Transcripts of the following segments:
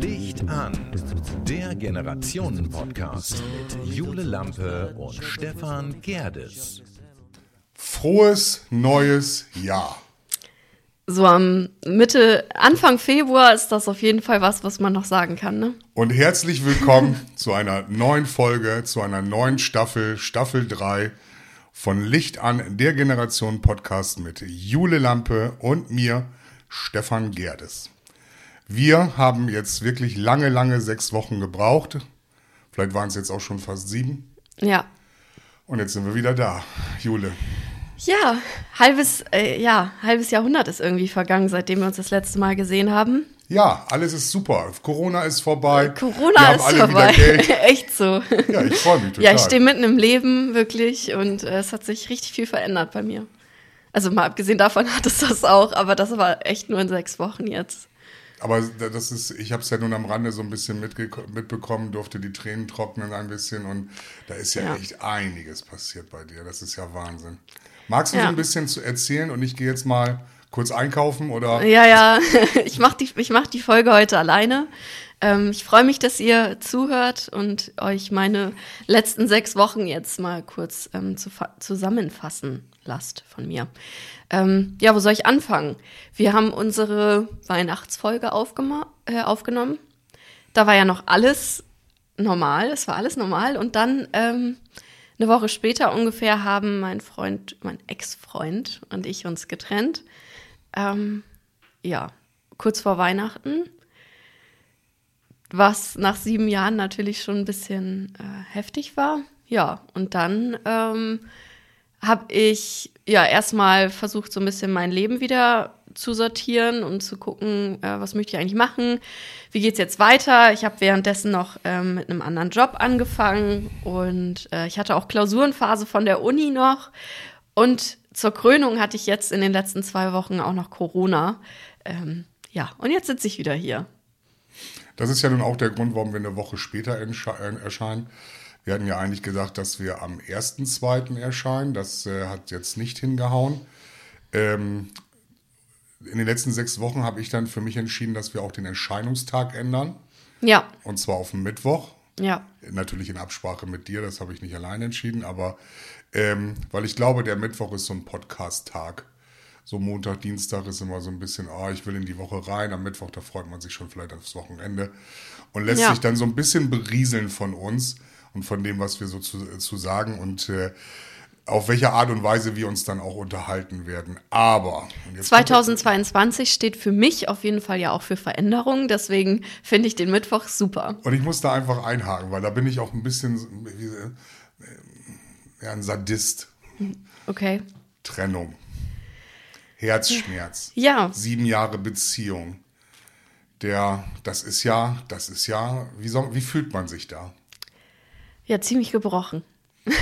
Licht an, der Generationen-Podcast mit Jule Lampe und Stefan Gerdes. Frohes neues Jahr. So am Mitte, Anfang Februar ist das auf jeden Fall was, was man noch sagen kann, ne? Und herzlich willkommen zu einer neuen Folge, zu einer neuen Staffel, Staffel 3 von Licht an, der Generation Podcast mit Jule Lampe und mir, Stefan Gerdes. Wir haben jetzt wirklich lange, lange sechs Wochen gebraucht. Vielleicht waren es jetzt auch schon fast sieben. Ja. Und jetzt sind wir wieder da. Jule, Ja, halbes, äh, ja, halbes Jahrhundert ist irgendwie vergangen, seitdem wir uns das letzte Mal gesehen haben. Ja, alles ist super. Corona ist vorbei. wir Corona haben ist alle vorbei. wieder Geld. Echt so. Ja, ich freue mich total. Ja, ich stehe mitten im Leben, wirklich, und äh, es hat sich richtig viel verändert bei mir. Also mal abgesehen davon hat es das auch, aber das war echt nur in sechs Wochen jetzt. Aber das ist, ich habe es ja nun am Rande so ein bisschen mitbekommen, durfte die Tränen trocknen ein bisschen und da ist ja, Ja. echt einiges passiert bei dir. Das ist ja Wahnsinn. Magst du Ja. so ein bisschen zu erzählen und ich gehe jetzt mal kurz einkaufen oder? Ja, ja, ich mache die, mach die Folge heute alleine. Ähm, ich freue mich, dass ihr zuhört und euch meine letzten sechs Wochen jetzt mal kurz ähm, zu, zusammenfassen lasst von mir. Ähm, ja, wo soll ich anfangen? Wir haben unsere Weihnachtsfolge äh, aufgenommen. Da war ja noch alles normal, es war alles normal. Und dann ähm, eine Woche später ungefähr haben mein Freund, mein Ex-Freund und ich uns getrennt. Ähm, ja, kurz vor Weihnachten. Was nach sieben Jahren natürlich schon ein bisschen äh, heftig war. Ja, und dann ähm, habe ich ja erstmal versucht, so ein bisschen mein Leben wieder zu sortieren und zu gucken, äh, was möchte ich eigentlich machen, wie geht's jetzt weiter. Ich habe währenddessen noch ähm, mit einem anderen Job angefangen und äh, ich hatte auch Klausurenphase von der Uni noch. Und zur Krönung hatte ich jetzt in den letzten zwei Wochen auch noch Corona. Ähm, ja, und jetzt sitze ich wieder hier. Das ist ja nun auch der Grund, warum wir eine Woche später äh, erscheinen. Wir hatten ja eigentlich gedacht, dass wir am 1.2. erscheinen. Das äh, hat jetzt nicht hingehauen. Ähm, in den letzten sechs Wochen habe ich dann für mich entschieden, dass wir auch den Erscheinungstag ändern. Ja, Und zwar auf den Mittwoch. ja, Natürlich in Absprache mit dir, das habe ich nicht allein entschieden, aber ähm, weil ich glaube, der Mittwoch ist so ein Podcast-Tag. So Montag, Dienstag ist immer so ein bisschen, oh, ich will in die Woche rein. Am Mittwoch, da freut man sich schon vielleicht aufs Wochenende und lässt Ja. sich dann so ein bisschen berieseln von uns und von dem, was wir so zu, zu sagen und äh, auf welche Art und Weise wir uns dann auch unterhalten werden. Aber und jetzt kommt- 2022 steht für mich auf jeden Fall ja auch für Veränderungen. Deswegen finde ich den Mittwoch super. Und ich muss da einfach einhaken, weil da bin ich auch ein bisschen ja, ein Sadist. Okay. Trennung. Herzschmerz. Ja. Sieben Jahre Beziehung. Der, das ist ja, das ist ja, wie, soll, wie fühlt man sich da? Ja, ziemlich gebrochen.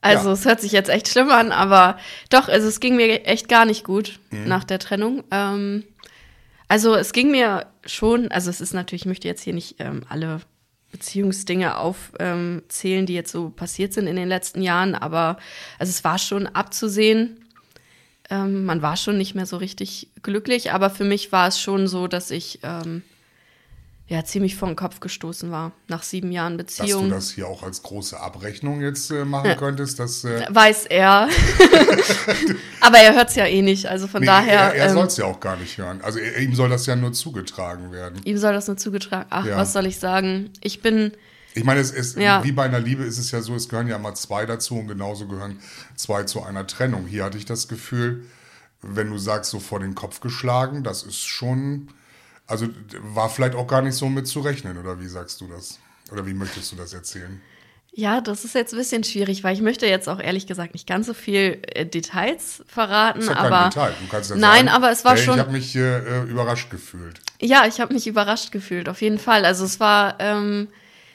also Ja. es hört sich jetzt echt schlimm an, aber doch, also es ging mir echt gar nicht gut nach der Trennung. Ähm, also es ging mir schon, also es ist natürlich, ich möchte jetzt hier nicht ähm, alle Beziehungsdinge aufzählen, ähm, die jetzt so passiert sind in den letzten Jahren, aber also es war schon abzusehen. Ähm, man war schon nicht mehr so richtig glücklich, aber für mich war es schon so, dass ich ähm, ja ziemlich vor den Kopf gestoßen war nach sieben Jahren Dass Beziehung. du das hier auch als große Abrechnung jetzt äh, machen könntest, dass äh, Weiß er. Aber er hört es ja eh nicht. Also von nee, daher, er, er ähm, soll es ja auch gar nicht hören. Also er, ihm soll das ja nur zugetragen werden. ihm soll das nur zugetragen. Ach, Ja. was soll ich sagen? Ich bin, Ich meine, es ist, Ja. wie bei einer Liebe ist es ja so, es gehören ja mal zwei dazu und genauso gehören zwei zu einer Trennung. Hier hatte ich das Gefühl, wenn du sagst, so vor den Kopf geschlagen, das ist schon, also war vielleicht auch gar nicht so mit zu rechnen, oder wie sagst du das? Oder wie möchtest du das erzählen? ja, das ist jetzt ein bisschen schwierig, weil ich möchte jetzt auch ehrlich gesagt nicht ganz so viel äh, Details verraten. ja aber Detail. Du kannst ja nein, sagen, aber es war hey, schon. Ich habe mich äh, äh, überrascht gefühlt. Ja, ich habe mich überrascht gefühlt, auf jeden Fall. Also es war, ähm,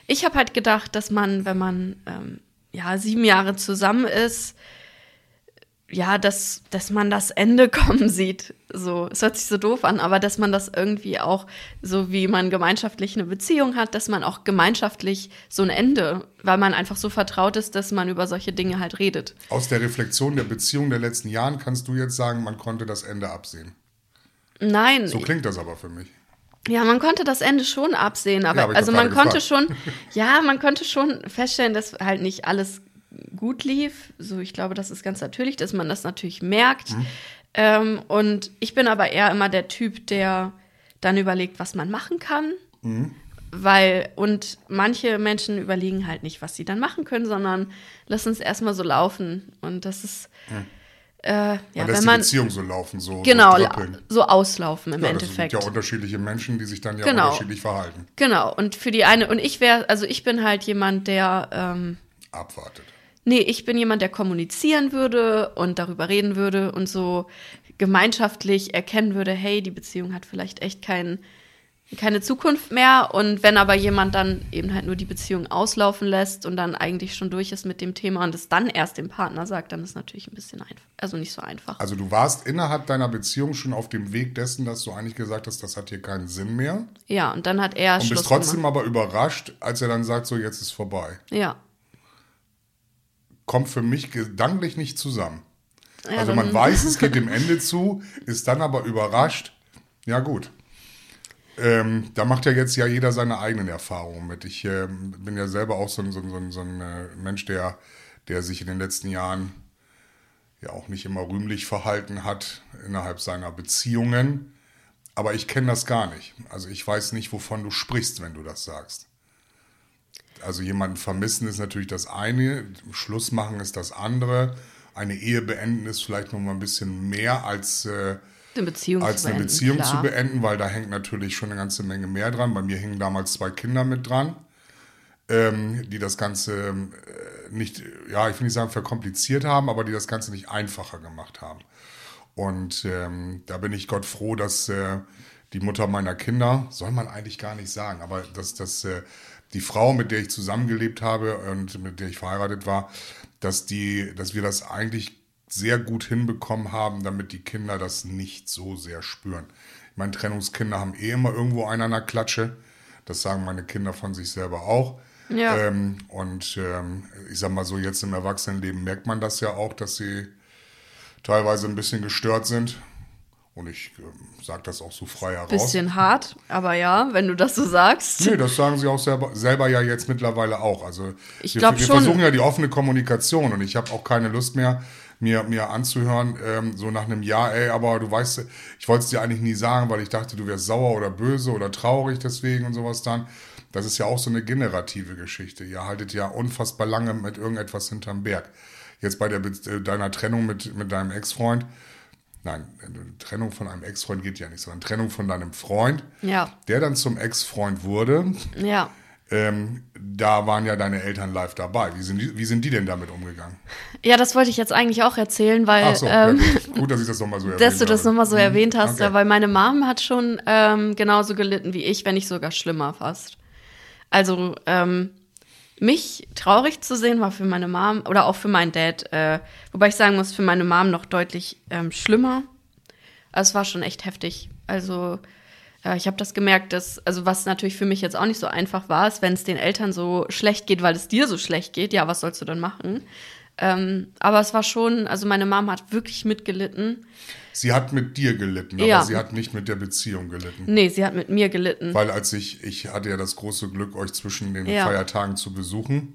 ich habe halt gedacht, dass man, wenn man ähm, ja sieben Jahre zusammen ist, ja, dass, dass man das Ende kommen sieht. So, es hört sich so doof an, aber dass man das irgendwie auch, so wie man gemeinschaftlich eine Beziehung hat, dass man auch gemeinschaftlich so ein Ende, weil man einfach so vertraut ist, dass man über solche Dinge halt redet. Aus der Reflexion der Beziehung der letzten Jahren kannst du jetzt sagen, man konnte das Ende absehen. Nein. So klingt das aber für mich. Ja, man konnte das Ende schon absehen, aber, Ja, also man gerade konnte gefragt. schon, ja, man konnte schon feststellen, dass halt nicht alles gut lief. So, ich glaube, das ist ganz natürlich, dass man das natürlich merkt. Mhm. Ähm, und ich bin aber eher immer der Typ, der dann überlegt, was man machen kann. Mhm. Weil, und manche Menschen überlegen halt nicht, was sie dann machen können, sondern lassen es erstmal so laufen. Und das ist, äh, ja, lässt wenn die man, Beziehung so laufen, so, genau, so so auslaufen im Ja, das sind Endeffekt. ja unterschiedliche Menschen, die sich dann ja Genau. unterschiedlich verhalten. Genau, und für die eine, und ich wäre, also ich bin halt jemand, der, ähm, Abwartet. Nee, ich bin jemand, der kommunizieren würde und darüber reden würde und so gemeinschaftlich erkennen würde, hey, die Beziehung hat vielleicht echt kein, keine Zukunft mehr. Und wenn aber jemand dann eben halt nur die Beziehung auslaufen lässt und dann eigentlich schon durch ist mit dem Thema und es dann erst dem Partner sagt, dann ist natürlich ein bisschen einfach, also nicht so einfach. Also du warst innerhalb deiner Beziehung schon auf dem Weg dessen, dass du eigentlich gesagt hast, das hat hier keinen Sinn mehr. Ja, und dann hat er Und Schluss bist trotzdem gemacht. aber überrascht, als er dann sagt, so jetzt ist vorbei. Ja. Kommt für mich gedanklich nicht zusammen. Ja, also man weiß, es geht dem Ende zu, ist dann aber überrascht. Ja gut. Ähm, da macht ja jetzt ja jeder seine eigenen Erfahrungen mit. Ich ähm, bin ja selber auch so ein, so ein, so ein, so ein äh, Mensch, der, der sich in den letzten Jahren ja auch nicht immer rühmlich verhalten hat innerhalb seiner Beziehungen. Aber ich kenne das gar nicht. Also ich weiß nicht, wovon du sprichst, wenn du das sagst. Also jemanden vermissen ist natürlich das eine, Schluss machen ist das andere. Eine Ehe beenden ist vielleicht noch mal ein bisschen mehr als, äh, Eine Beziehung als zu eine beenden, Beziehung klar. zu beenden, weil da hängt natürlich schon eine ganze Menge mehr dran. Bei mir hingen damals zwei Kinder mit dran, ähm, die das Ganze ähm, äh, nicht, ja, ich will nicht sagen verkompliziert haben, aber die das Ganze nicht einfacher gemacht haben. Und ähm, da bin ich Gott froh, dass äh, die Mutter meiner Kinder, soll man eigentlich gar nicht sagen, aber dass, dass äh, die Frau, mit der ich zusammengelebt habe und mit der ich verheiratet war, dass, die, dass wir das eigentlich sehr gut hinbekommen haben, damit die Kinder das nicht so sehr spüren. Ich meine, Trennungskinder haben eh immer irgendwo einen an der Klatsche. Das sagen meine Kinder von sich selber auch. Ja. Ähm, und ähm, ich sag mal so, jetzt im Erwachsenenleben merkt man das ja auch, dass sie teilweise ein bisschen gestört sind. Und ich ähm, sage das auch so frei heraus. Bisschen hart, aber ja, wenn du das so sagst. Nee, das sagen sie auch selber, selber ja jetzt mittlerweile auch. Also Ich wir, wir schon. versuchen ja die offene Kommunikation und ich habe auch keine Lust mehr, mir, mir anzuhören, ähm, so nach einem Jahr, ey, aber du weißt, ich wollte es dir eigentlich nie sagen, weil ich dachte, du wärst sauer oder böse oder traurig deswegen und sowas dann. Das ist ja auch so eine generative Geschichte. Ihr haltet ja unfassbar lange mit irgendetwas hinterm Berg. Jetzt bei der, äh, deiner Trennung mit, mit deinem Ex-Freund, nein, eine Trennung von einem Ex-Freund geht ja nicht, sondern Trennung von deinem Freund, Ja, der dann zum Ex-Freund wurde, ja. ähm, da waren ja deine Eltern live dabei. Wie sind, die, wie sind die denn damit umgegangen? Ja, das wollte ich jetzt eigentlich auch erzählen, weil Ach so, ähm, ja, gut. dass ich das nochmal so erwähnt dass du das nochmal so Mhm, erwähnt hast, okay. ja, weil meine Mom hat schon ähm, genauso gelitten wie ich, wenn nicht sogar schlimmer fast. Also ähm, mich traurig zu sehen war für meine Mom oder auch für meinen Dad, äh, wobei ich sagen muss, für meine Mom noch deutlich ähm, schlimmer. Es war schon echt heftig. Also äh, ich habe das gemerkt, dass, also was natürlich für mich jetzt auch nicht so einfach war, ist, wenn es den Eltern so schlecht geht, weil es dir so schlecht geht, ja, was sollst du dann machen? Ähm, aber es war schon, also meine Mom hat wirklich mitgelitten. Sie hat mit dir gelitten, aber Ja. sie hat nicht mit der Beziehung gelitten. Nee, sie hat mit mir gelitten. Weil als ich, ich hatte ja das große Glück, euch zwischen den Ja. Feiertagen zu besuchen.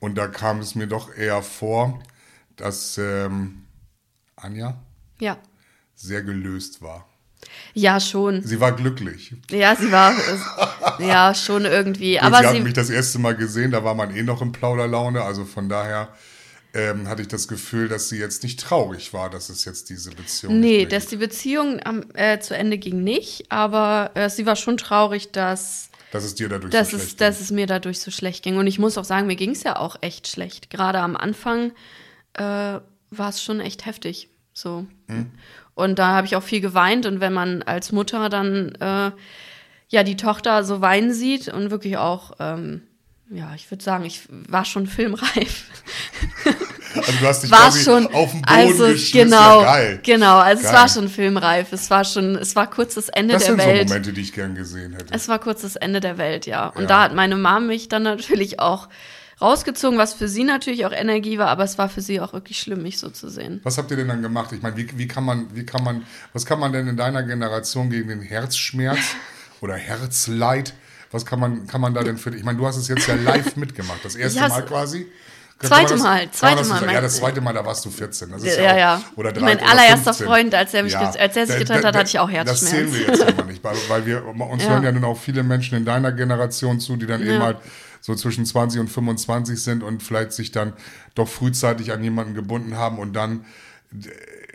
Und da kam es mir doch eher vor, dass ähm, Anja Ja. sehr gelöst war. Ja, schon. Sie war glücklich. Ja, sie war, ja, schon irgendwie. Gut, Aber sie hat sie, mich das erste Mal gesehen, da war man eh noch in Plauderlaune. Also von daher ähm, hatte ich das Gefühl, dass sie jetzt nicht traurig war, dass es jetzt diese Beziehung nee, dass die Beziehung am, äh, zu Ende ging nicht, aber äh, sie war schon traurig, dass, dass es dir dadurch dass, so es, schlecht dass ging. es mir dadurch so schlecht ging. Und ich muss auch sagen, mir ging es ja auch echt schlecht. Gerade am Anfang äh, war es schon echt heftig. So. Hm. Und da habe ich auch viel geweint. Und wenn man als Mutter dann äh, ja die Tochter so weinen sieht und wirklich auch, ähm, ja, ich würde sagen, ich war schon filmreif. Also du hast dich war schon, auf den Boden also genau, Ja, geil. genau, also es Geil. war schon filmreif. Es war schon, es war kurz das Ende Das der sind so Welt. Momente, die ich gern gesehen hätte. Es war kurz das Ende der Welt, ja. Und Ja. da hat meine Mom mich dann natürlich auch rausgezogen, was für sie natürlich auch Energie war, aber es war für sie auch wirklich schlimm, mich so zu sehen. Was habt ihr denn dann gemacht? Ich meine, wie, wie kann man, wie kann man, was kann man denn in deiner Generation gegen den Herzschmerz oder Herzleid, was kann man, kann man da denn für, ich meine, du hast es jetzt ja live mitgemacht, das erste Mal quasi. Kann Zweite das- Mal, zweite das so Mal? Ja, das zweite Mal, da warst du 14. Das ist Ja, ja, ja. oder 13 Mein allererster 15. Freund, als er mich ge- als er sich getrennt da- hat, hatte ich auch Das Herzschmerz. zählen wir jetzt immer nicht, weil, weil wir, uns Ja. hören ja nun auch viele Menschen in deiner Generation zu, die dann eben Ja. halt so zwischen 20 und 25 sind und vielleicht sich dann doch frühzeitig an jemanden gebunden haben und dann,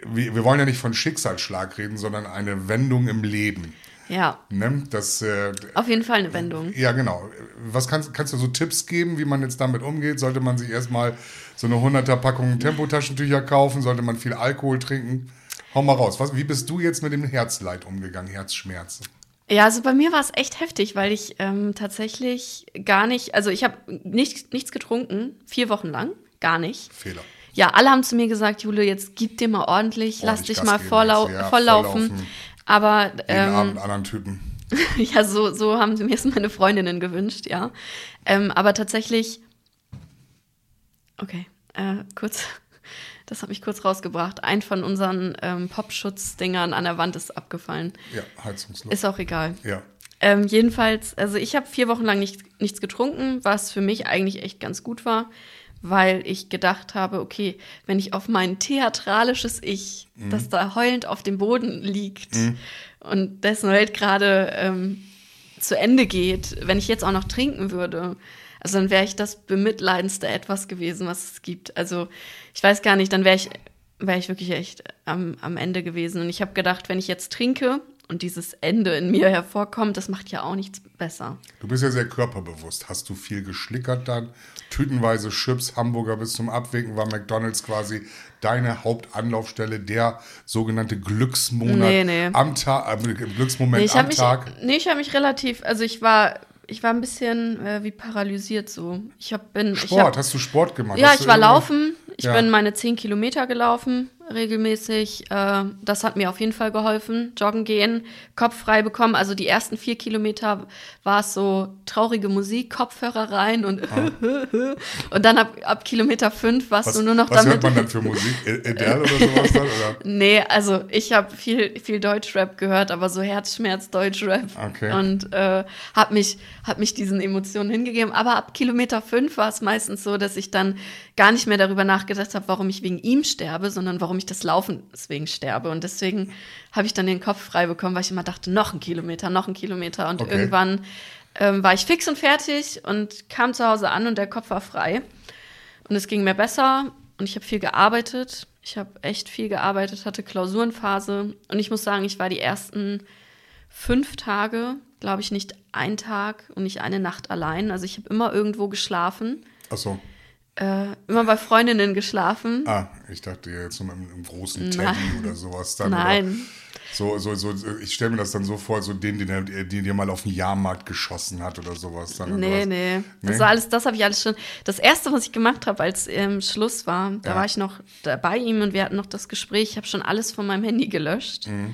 wir, wir wollen ja nicht von Schicksalsschlag reden, sondern eine Wendung im Leben. Ja, Ne? Das, äh, auf jeden Fall eine Wendung. ja, genau. Was kannst, kannst du so Tipps geben, wie man jetzt damit umgeht? Sollte man sich erstmal so eine 100er Packung Tempotaschentücher kaufen? Sollte man viel Alkohol trinken? Hau mal raus. Was, wie bist du jetzt mit dem Herzleid umgegangen, Herzschmerzen? Ja, also bei mir war es echt heftig, weil ich ähm, tatsächlich gar nicht, also ich habe nicht, nichts getrunken, vier Wochen lang, gar nicht. Fehler. Ja, alle haben zu mir gesagt, Jule, jetzt gib dir mal ordentlich, lass Ordentlich dich Gas mal jetzt, ja, volllaufen. volllaufen. Aber Jeden ähm, Abend anderen Typen. ja, so, so haben sie mir es meine Freundinnen gewünscht, ja. Ähm, aber tatsächlich, okay, äh, kurz, das hat mich kurz rausgebracht. Ein von unseren ähm, Popschutzdingern an der Wand ist abgefallen. Ja, Heizungsluft. Ist auch egal. ja. Ähm, jedenfalls, also ich habe vier Wochen lang nicht, nichts getrunken, was für mich eigentlich echt ganz gut war, weil ich gedacht habe, okay, wenn ich auf mein theatralisches Ich, das da heulend auf dem Boden liegt und dessen Welt gerade ähm, zu Ende geht, wenn ich jetzt auch noch trinken würde, also dann wäre ich das bemitleidendste etwas gewesen, was es gibt. Also ich weiß gar nicht, dann wäre ich, wäre ich wirklich echt am, am Ende gewesen. Und ich habe gedacht, wenn ich jetzt trinke und dieses Ende in mir hervorkommt, das macht ja auch nichts besser. Du bist ja sehr körperbewusst. Hast du viel geschlickert dann? Tütenweise Chips, Hamburger bis zum Abwinken war McDonalds quasi deine Hauptanlaufstelle, der sogenannte Glücksmonat Nee, nee. am Tag, äh, Glücksmoment Nee, ich am habe mich, Tag. nee, ich habe mich relativ, also ich war, ich war ein bisschen äh, wie paralysiert so. Ich hab, bin, ich Sport, hab, hast du Sport gemacht? ja, ich war laufen. Ich Ja. bin meine 10 Kilometer gelaufen, regelmäßig. Äh, das hat mir auf jeden Fall geholfen. Joggen gehen, Kopf frei bekommen. Also die ersten vier Kilometer war es so traurige Musik, Kopfhörer rein und und dann ab, ab Kilometer fünf warst Was, du nur noch was damit. hört man dann für Musik? Adele oder sowas dann? Oder? Nee, also ich habe viel, viel Deutschrap gehört, aber so Herzschmerz Deutschrap. Okay. Und äh, habe mich, hab mich diesen Emotionen hingegeben. Aber ab Kilometer fünf war es meistens so, dass ich dann gar nicht mehr darüber nachgedacht habe, warum ich wegen ihm sterbe, sondern warum ich das Laufen deswegen sterbe. Und deswegen habe ich dann den Kopf frei bekommen, weil ich immer dachte, noch ein Kilometer, noch ein Kilometer. Und Okay. irgendwann ähm, war ich fix und fertig und kam zu Hause an und der Kopf war frei. Und es ging mir besser und ich habe viel gearbeitet. Ich habe echt viel gearbeitet, hatte Klausurenphase. Und ich muss sagen, ich war die ersten fünf Tage, glaube ich, nicht ein Tag und nicht eine Nacht allein. Also ich habe immer irgendwo geschlafen, Achso. Äh, immer bei Freundinnen geschlafen. Ah, ich dachte jetzt so mit einem großen Teddy oder sowas dann. Nein. Oder so, so, so, ich stelle mir das dann so vor, so den, den er den dir mal auf den Jahrmarkt geschossen hat oder sowas. Dann Nee, oder nee. Nee? Das war alles, das habe ich alles schon. Das erste, was ich gemacht habe, als ähm, Schluss war, da Ja. war ich noch bei ihm und wir hatten noch das Gespräch. Ich habe schon alles von meinem Handy gelöscht. Mhm.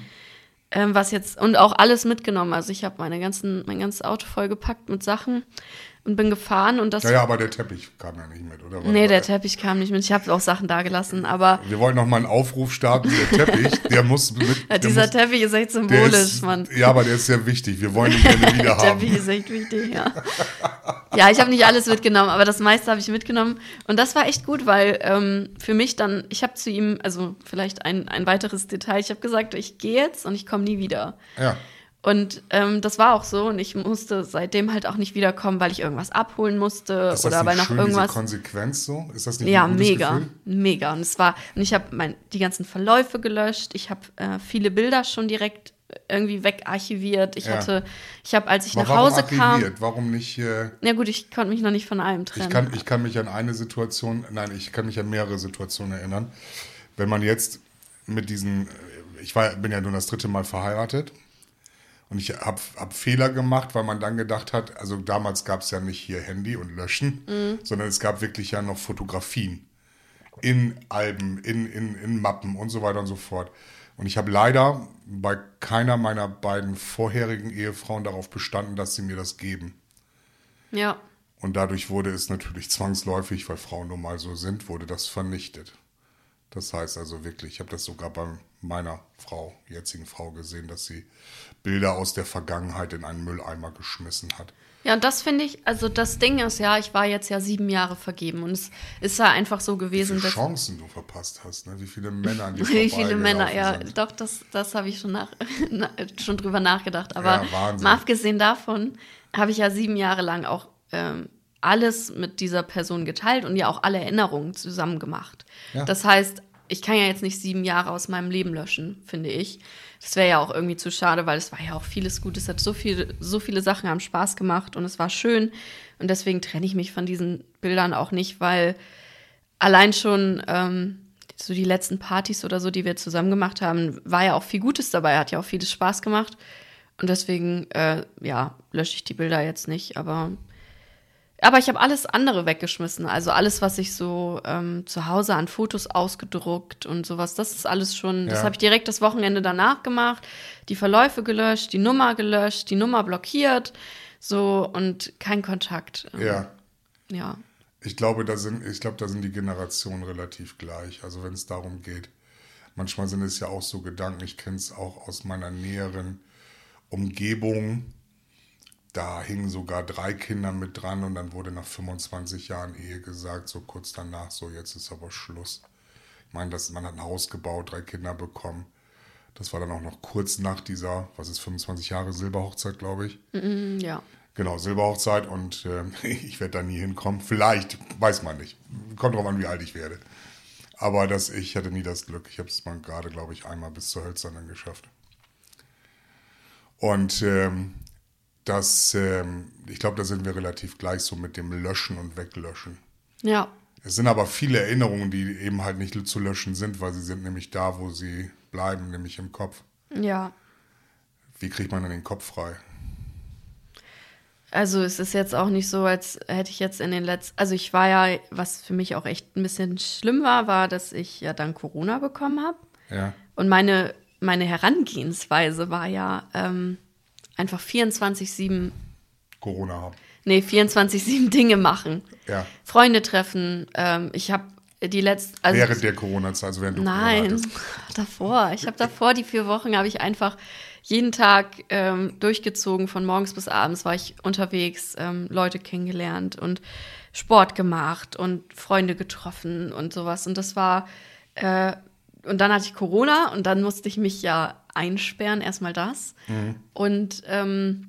Ähm, was jetzt, und auch alles mitgenommen. Also ich habe meine ganzen, mein ganzes Auto vollgepackt mit Sachen und bin gefahren und das. Ja, ja, aber der Teppich kam ja nicht mit, oder? Nee, der Teppich kam nicht mit. Ich habe auch Sachen da gelassen, aber Wir wollen noch mal einen Aufruf starten. Der Teppich, der muss mit. ja, der dieser muss, Teppich ist echt der symbolisch, ist, Mann. Ja, aber der ist sehr wichtig. Wir wollen ihn gerne wieder Der haben. Teppich ist echt wichtig, ja. Ja, ich habe nicht alles mitgenommen, aber das meiste habe ich mitgenommen. Und das war echt gut, weil ähm, für mich dann, ich habe zu ihm, also vielleicht ein, ein weiteres Detail, ich habe gesagt, ich gehe jetzt und ich komme nie wieder. Ja. Und ähm, das war auch so und ich musste seitdem halt auch nicht wiederkommen, weil ich irgendwas abholen musste Ist das oder weil noch schön, irgendwas. diese Konsequenz so? Ist das nicht Ja, mega, Gefühl? mega. Und es war, und ich habe die ganzen Verläufe gelöscht. Ich habe äh, viele Bilder schon direkt irgendwie wegarchiviert. Ich Ja. hatte, ich habe, als ich Aber nach warum Hause kam, archiviert? Warum nicht? Äh, ja gut, ich konnte mich noch nicht von allem trennen. ich, kann, ich kann mich an eine Situation, nein, ich kann mich an mehrere Situationen erinnern. Wenn man jetzt mit diesen, äh, ich war, bin ja nun das dritte Mal verheiratet und ich habe hab Fehler gemacht, weil man dann gedacht hat, also damals gab es ja nicht hier Handy und Löschen, Mhm. sondern es gab wirklich ja noch Fotografien. in Alben, in, in, in Mappen und so weiter und so fort. Und ich habe leider bei keiner meiner beiden vorherigen Ehefrauen darauf bestanden, dass sie mir das geben. Ja. Und dadurch wurde es natürlich zwangsläufig, weil Frauen nun mal so sind, wurde das vernichtet. Das heißt also wirklich, ich habe das sogar bei meiner Frau, jetzigen Frau gesehen, dass sie Bilder aus der Vergangenheit in einen Mülleimer geschmissen hat. Ja, und das finde ich, also das Ding ist ja, ich war jetzt ja sieben Jahre vergeben und es ist ja einfach so gewesen, Wie viele dass. Chancen du verpasst hast, ne? Wie viele Männer an dir Wie viele Männer, ja, sind. doch, das, das habe ich schon, nach, na, schon drüber nachgedacht. Aber Ja, mal abgesehen davon habe ich ja sieben Jahre lang auch ähm, alles mit dieser Person geteilt und ja auch alle Erinnerungen zusammen gemacht. Ja. Das heißt, ich kann ja jetzt nicht sieben Jahre aus meinem Leben löschen, finde ich. Das wäre ja auch irgendwie zu schade, weil es war ja auch vieles Gutes, es hat so viele, so viele Sachen haben Spaß gemacht und es war schön. Und deswegen trenne ich mich von diesen Bildern auch nicht, weil allein schon ähm, so die letzten Partys oder so, die wir zusammen gemacht haben, war ja auch viel Gutes dabei, hat ja auch vieles Spaß gemacht. Und deswegen, äh, ja, lösche ich die Bilder jetzt nicht, aber. Aber ich habe alles andere weggeschmissen. Also alles, was ich so ähm, zu Hause an Fotos ausgedruckt und sowas, das ist alles schon, das Ja. habe ich direkt das Wochenende danach gemacht. Die Verläufe gelöscht, die Nummer gelöscht, die Nummer blockiert, so und kein Kontakt. Ähm, Ja, Ja. ich glaube, da sind, ich glaube, da sind die Generationen relativ gleich. Also wenn es darum geht. Manchmal sind es ja auch so Gedanken, ich kenne es auch aus meiner näheren Umgebung. Da hingen sogar drei Kinder mit dran und dann wurde nach 25 Jahren Ehe gesagt, so kurz danach, so jetzt ist aber Schluss. Ich meine, das, man hat ein Haus gebaut, drei Kinder bekommen. Das war dann auch noch kurz nach dieser, was ist 25 Jahre Silberhochzeit, glaube ich. Mm, Ja. Genau, Silberhochzeit und ähm, ich werde da nie hinkommen. Vielleicht, weiß man nicht. Kommt drauf an, wie alt ich werde. Aber das, ich hatte nie das Glück. Ich habe es mal gerade, glaube ich, einmal bis zur Hölzernen geschafft. Und ähm, das, ähm, ich glaube, da sind wir relativ gleich so mit dem Löschen und Weglöschen. Ja. Es sind aber viele Erinnerungen, die eben halt nicht zu löschen sind, weil sie sind nämlich da, wo sie bleiben, nämlich im Kopf. Ja. Wie kriegt man denn den Kopf frei? Also es ist jetzt auch nicht so, als hätte ich jetzt in den letzten, also ich war ja, was für mich auch echt ein bisschen schlimm war, war, dass ich ja dann Corona bekommen habe. Ja, Und meine, meine Herangehensweise war ja ähm, einfach 24-7, Corona haben. nee, 24-7 Dinge machen. Ja, Freunde treffen. Ähm, ich habe die letzte, also während der Corona-Zeit, also während du Nein, davor. Ich habe davor die vier Wochen habe ich einfach jeden Tag ähm, durchgezogen, von morgens bis abends war ich unterwegs, ähm, Leute kennengelernt und Sport gemacht und Freunde getroffen und sowas. Und das war, äh, und dann hatte ich Corona und dann musste ich mich ja einsperren, erstmal das. Und ähm,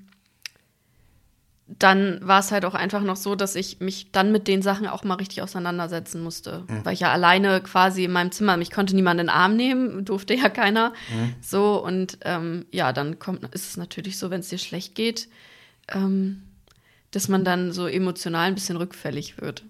dann war es halt auch einfach noch so, dass ich mich dann mit den Sachen auch mal richtig auseinandersetzen musste. Weil ich ja alleine quasi in meinem Zimmer, mich konnte niemand in den Arm nehmen, durfte ja keiner. So, und ähm, ja, dann kommt, ist es natürlich so, wenn es dir schlecht geht, ähm, dass man dann so emotional ein bisschen rückfällig wird.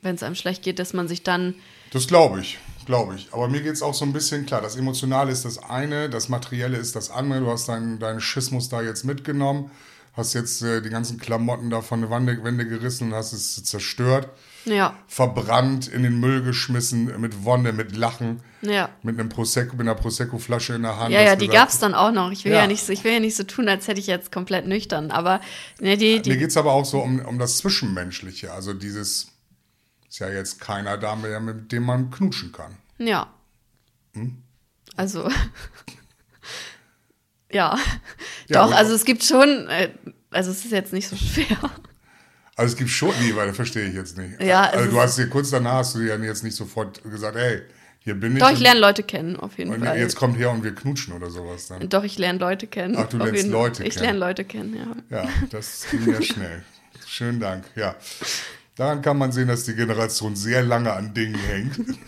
Wenn es einem schlecht geht, dass man sich dann, Das glaube ich, glaube ich. Aber mir geht es auch so ein bisschen klar. Das Emotionale ist das eine, das Materielle ist das andere. Du hast deinen deinen Schismus da jetzt mitgenommen, hast jetzt äh, die ganzen Klamotten da von der Wände, Wände gerissen und hast es zerstört, ja, verbrannt, in den Müll geschmissen, mit Wonne, mit Lachen, ja. mit einem Prosecco, mit einer Prosecco-Flasche in der Hand. Ja, ja, die gesagt, gab's dann auch noch. Ich will ja. Ja. nicht so, ich will ja nicht so tun, als hätte ich jetzt komplett nüchtern, aber ne, die, Mir die, geht es aber auch so um, um das Zwischenmenschliche. Also dieses, ist ja jetzt keiner da mehr, mit dem man knutschen kann. Ja. Hm? Also. ja. Ja, Doch, also es gibt schon, äh, also es ist jetzt nicht so schwer. Also es gibt schon, nee, weil das verstehe ich jetzt nicht. Ja, also du hast dir kurz danach hast du dir ja jetzt nicht sofort gesagt, hey, hier bin ich. Doch, ich lerne Leute kennen, auf jeden Und Fall. jetzt kommt her und wir knutschen oder sowas dann. Doch, ich lerne Leute kennen. Ach, du lernst Leute Ich kennen. lerne Leute kennen, ja. Ja, das ging ja schnell. Schönen Dank, ja. Daran kann man sehen, dass die Generation sehr lange an Dingen hängt.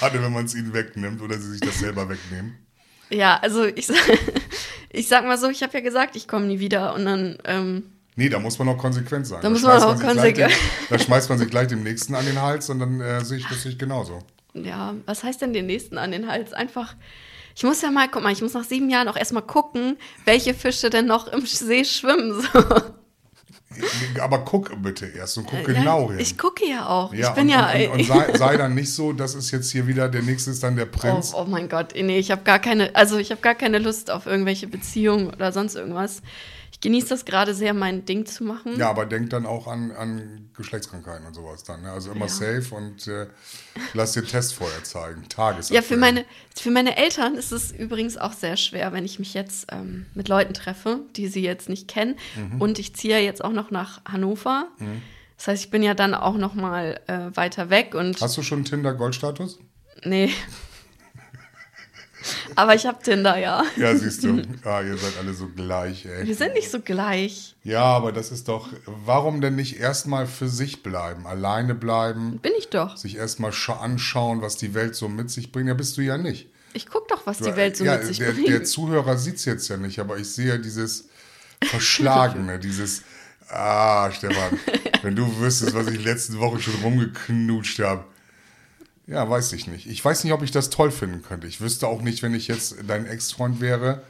Gerade wenn man es ihnen wegnimmt oder sie sich das selber wegnehmen. Ja, also ich, sag- ich sag mal so, ich habe ja gesagt, ich komme nie wieder und dann, ähm, Nee, da muss man auch konsequent sein. Da muss man schmeißt auch konsequent- Da schmeißt man sich gleich dem Nächsten an den Hals und dann äh, sehe ich das ich genauso. ja, was heißt denn den nächsten an den Hals? Einfach, ich muss ja mal, guck mal, ich muss nach sieben Jahren auch erstmal gucken, welche Fische denn noch im See schwimmen. So. Aber guck bitte erst und guck Ja, genau hin. Ich gucke ja auch. ja, ich bin und, ja. Und, und, und sei, sei dann nicht so, dass es jetzt hier wieder der nächste ist dann der oh, Prinz. oh mein Gott, nee, ich habe gar keine, also ich habe gar keine Lust auf irgendwelche Beziehungen oder sonst irgendwas. Ich genieße das gerade sehr, mein Ding zu machen. Ja, aber denk dann auch an, an Geschlechtskrankheiten und sowas dann. Ne? Also immer Ja. safe und äh, lass dir Test vorher zeigen. Tages. Ja, für meine, für meine Eltern ist es übrigens auch sehr schwer, wenn ich mich jetzt ähm, mit Leuten treffe, die sie jetzt nicht kennen. Mhm. Und ich ziehe ja jetzt auch noch nach Hannover. Das heißt, ich bin ja dann auch noch mal äh, weiter weg und Hast du schon Tinder Goldstatus? nee. Aber ich habe Tinder, ja. Ja, siehst du. Ah, ihr seid alle so gleich, ey. Wir sind nicht so gleich. Ja, aber das ist doch, warum denn nicht erstmal für sich bleiben, alleine bleiben, Bin ich doch. sich erstmal scha- anschauen, was die Welt so mit sich bringt? Ja, bist du ja nicht. Ich guck doch, was die Welt so ja, mit sich der, bringt. der Zuhörer sieht es jetzt ja nicht, aber ich sehe dieses Verschlagene, dieses, ah, Stefan, wenn du wüsstest, was ich letzte Woche schon rumgeknutscht habe. Ja, weiß ich nicht. Ich weiß nicht, ob ich das toll finden könnte. Ich wüsste auch nicht, wenn ich jetzt dein Ex-Freund wäre.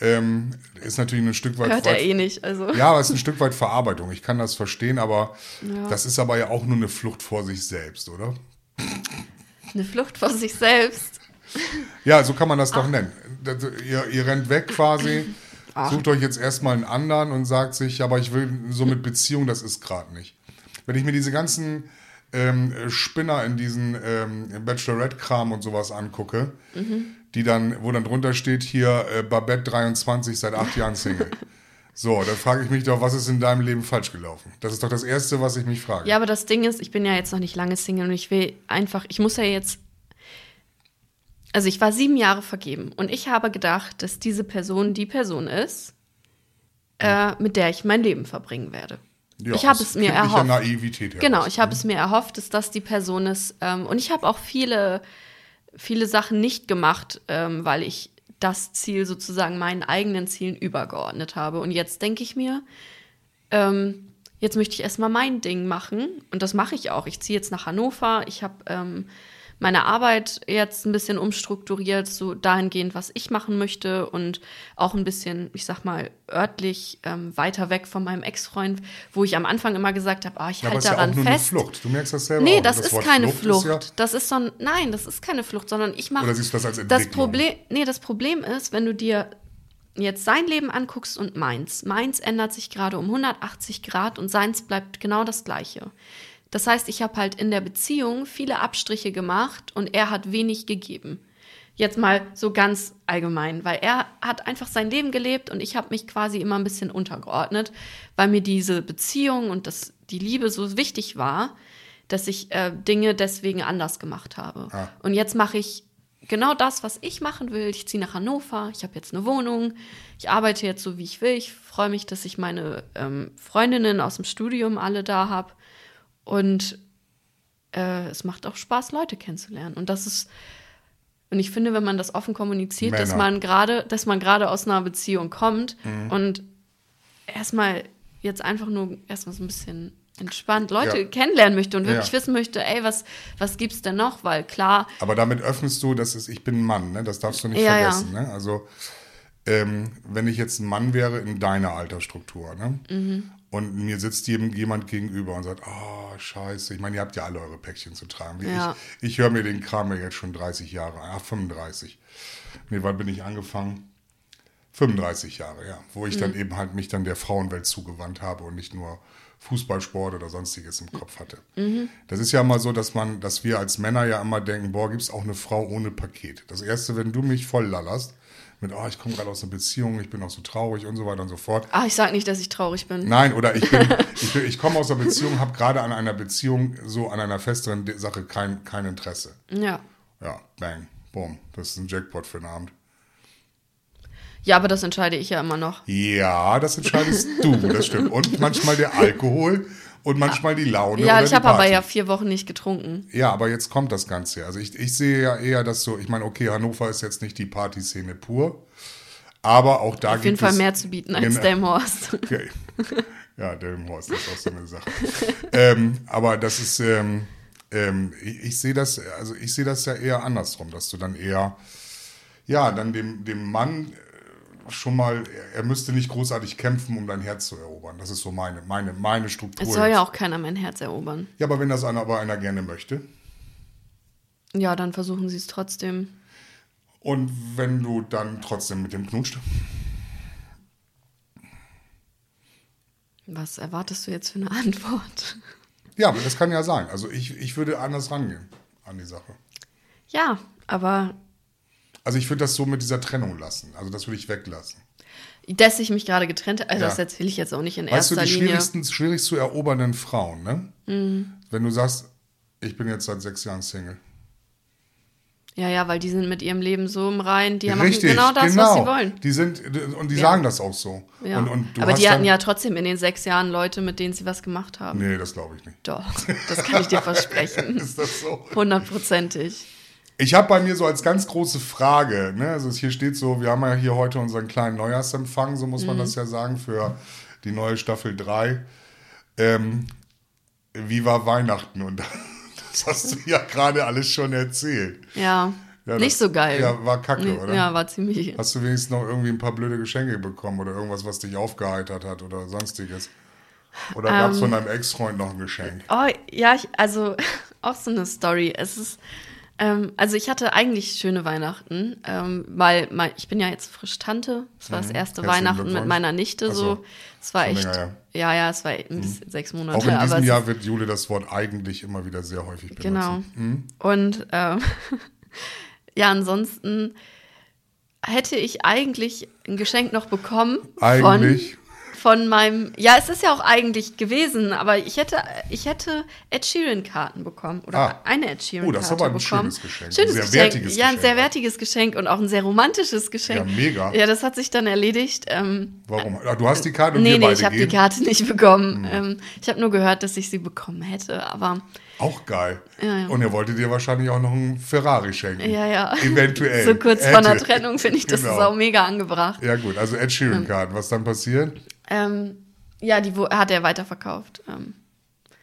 Ähm, ist natürlich ein Stück weit Hört er eh nicht. Also. ja, aber es ist ein Stück weit Verarbeitung. Ich kann das verstehen, aber Ja. das ist aber ja auch nur eine Flucht vor sich selbst, oder? Eine Flucht vor sich selbst. Ja, so kann man das doch nennen. Das, ihr, ihr rennt weg quasi, sucht euch jetzt erstmal einen anderen und sagt sich, aber ich will so mit Beziehung, das ist gerade nicht. Wenn ich mir diese ganzen ähm, Spinner in diesen ähm, Bachelorette-Kram und sowas angucke, die dann, wo dann drunter steht hier äh, Babette 23 seit acht Jahren Single. So, dann frage ich mich doch, was ist in deinem Leben falsch gelaufen? Das ist doch das Erste, was ich mich frage. Ja, aber das Ding ist, ich bin ja jetzt noch nicht lange Single und ich will einfach, ich muss ja jetzt. Also ich war sieben Jahre vergeben und ich habe gedacht, dass diese Person die Person ist, äh, mit der ich mein Leben verbringen werde. Ja, ich habe es mir erhofft. Naivität Genau, ich habe es mir erhofft, dass das die Person ist. Ähm, und ich habe auch viele, viele Sachen nicht gemacht, ähm, weil ich das Ziel sozusagen meinen eigenen Zielen übergeordnet habe. Und jetzt denke ich mir, ähm, jetzt möchte ich erstmal mein Ding machen. Und das mache ich auch. Ich ziehe jetzt nach Hannover. Ich habe ähm, meine Arbeit jetzt ein bisschen umstrukturiert, so dahingehend, was ich machen möchte und auch ein bisschen, ich sag mal, örtlich ähm, weiter weg von meinem Ex-Freund, wo ich am Anfang immer gesagt habe, ah, ich Ja, halte ist ja daran auch nur fest. eine Flucht. Du merkst das selber Nee, auch. das, ist Wort keine Flucht. Flucht. Ist ja, das ist so ein, nein, das ist keine Flucht, sondern ich mache. Oder siehst du das als Das Entwicklung? Problem, nee, das Problem ist, wenn du dir jetzt sein Leben anguckst und meins. Meins ändert sich gerade um 180 Grad und seins bleibt genau das Gleiche. Das heißt, ich habe halt in der Beziehung viele Abstriche gemacht und er hat wenig gegeben. Jetzt mal so ganz allgemein, weil er hat einfach sein Leben gelebt und ich habe mich quasi immer ein bisschen untergeordnet, weil mir diese Beziehung und das, die Liebe so wichtig war, dass ich äh, Dinge deswegen anders gemacht habe. Ah. Und jetzt mache ich genau das, was ich machen will. Ich ziehe nach Hannover, ich habe jetzt eine Wohnung, ich arbeite jetzt so, wie ich will. Ich freue mich, dass ich meine ähm, Freundinnen aus dem Studium alle da habe. Und äh, es macht auch Spaß, Leute kennenzulernen. Und das ist, und ich finde, wenn man das offen kommuniziert, dass Männer. man gerade, dass man gerade aus einer Beziehung kommt Mhm. und erstmal jetzt einfach nur erstmal so ein bisschen entspannt Leute Ja. kennenlernen möchte und wirklich Ja. wissen möchte, ey, was, was gibt's denn noch? Weil klar, Aber damit öffnest du, das ist, ich bin ein Mann, ne? das darfst du nicht ja. vergessen. Ne? Also, ähm, wenn ich jetzt ein Mann wäre in deiner Altersstruktur ne? Mhm. Und mir sitzt jemand gegenüber und sagt, oh, scheiße, ich meine, ihr habt ja alle eure Päckchen zu tragen. Wie Ja. Ich, ich höre mir den Kram ja jetzt schon 30 Jahre, ach, 35. Nee, wann bin ich angefangen? 35 Jahre, ja. Wo ich Mhm. dann eben halt mich dann der Frauenwelt zugewandt habe und nicht nur Fußballsport oder sonstiges im Kopf hatte. Mhm. Das ist ja immer so, dass man, dass wir als Männer ja immer denken, boah, gibt's auch eine Frau ohne Paket. Das erste, wenn du mich voll lallerst, mit, oh, ich komme gerade aus einer Beziehung, ich bin auch so traurig und so weiter und so fort. ah, ich sag nicht, dass ich traurig bin. Nein, oder ich bin, ich, ich komme aus einer Beziehung, habe gerade an einer Beziehung, so an einer festeren Sache kein, kein Interesse. Ja. Ja, bang, boom, das ist ein Jackpot für den Abend. Ja, aber das entscheide ich ja immer noch. Ja, das entscheidest du, das stimmt. Und manchmal der Alkohol und manchmal die Laune. ja, ich habe aber ja vier Wochen nicht getrunken. Ja, aber jetzt kommt das Ganze. Also ich, ich sehe ja eher, dass so, ich meine, okay, Hannover ist jetzt nicht die Partyszene pur, aber auch da Auf jeden gibt Fall es, mehr zu bieten als. Delmhorst. Okay. Ja, Delmenhorst ist auch so eine Sache. ähm, aber das ist, ähm, ähm, ich, ich sehe das, also ich sehe das ja eher andersrum, dass du dann eher, ja, dann dem, dem Mann, schon mal, er müsste nicht großartig kämpfen, um dein Herz zu erobern. Das ist so meine, meine, meine Struktur. Es soll jetzt. ja auch keiner mein Herz erobern. ja, aber wenn das einer, aber einer gerne möchte. Ja, dann versuchen sie es trotzdem. Und wenn du dann trotzdem mit dem knutscht. Was erwartest du jetzt für eine Antwort? Ja, aber das kann ja sein. Also ich, ich würde anders rangehen an die Sache. Ja, aber Also ich würde das so mit dieser Trennung lassen. Also das würde ich weglassen. dass ich mich gerade getrennt habe, also Ja. das erzähle ich jetzt auch nicht in Weißt du, erster die Linie. schwierigsten, schwierigst zu erobernden Frauen, ne? Mhm. Wenn du sagst, ich bin jetzt seit sechs Jahren Single. Ja, ja, weil die sind mit ihrem Leben so im Rein, die machen Richtig, genau das, genau. was sie wollen. Die sind, und die Ja. sagen das auch so. Ja. Und, und du Aber die hatten ja trotzdem in den sechs Jahren Leute, mit denen sie was gemacht haben. Nee, das glaube ich nicht. Doch, das kann ich dir versprechen. Ist das so? Hundertprozentig. Ich habe bei mir so als ganz große Frage, ne, also hier steht so, wir haben ja hier heute unseren kleinen Neujahrsempfang, so muss Mhm. man das ja sagen, für die neue Staffel 3. Ähm, wie war Weihnachten? Und das hast du ja gerade alles schon erzählt. Ja, Ja, nicht das- so geil. Ja, war kacke, Nee, oder? Ja, war ziemlich. Hast du wenigstens noch irgendwie ein paar blöde Geschenke bekommen oder irgendwas, was dich aufgeheitert hat oder sonstiges? Oder gab es Ähm. von deinem Ex-Freund noch ein Geschenk? Oh, ja, ich, also auch so eine Story. Es ist, ähm, also ich hatte eigentlich schöne Weihnachten, ähm, weil mein, ich bin ja jetzt frisch Tante. Es war das erste Mhm. Herzlichen Weihnachten mit meiner Nichte so. so. Es war echt, länger, ja, ja, es war bisschen sechs Monate. Auch in diesem es Jahr wird Jule das Wort eigentlich immer wieder sehr häufig benutzen. Genau. Mhm. Und ähm, ja, ansonsten hätte ich eigentlich ein Geschenk noch bekommen Eigentlich? von von meinem. Ja, es ist ja auch eigentlich gewesen, aber ich hätte ich hätte Ed Sheeran Karten bekommen oder Ah. eine Ed Sheeran Oh, das ist aber ein bekommen. schönes Geschenk. Ein Schönes sehr Geschenk. wertiges ja, ein sehr wertiges Geschenk und auch ein sehr romantisches Geschenk. Ja, mega. Ja, das hat sich dann erledigt. Ähm, Warum? Ah, du hast die Karte und nee, wir nee, beide ich habe die? Karte nicht bekommen. Ähm, ich habe nur gehört, dass ich sie bekommen hätte, aber Auch geil. Ja, ja. Und er wollte dir wahrscheinlich auch noch einen Ferrari schenken. Ja, ja. Eventuell. So kurz vor einer. Trennung finde ich, das Genau. ist auch mega angebracht. Ja gut, also Ed Sheeran-Karten. Was dann passiert? Ähm, ja, die hat er weiterverkauft. Ähm,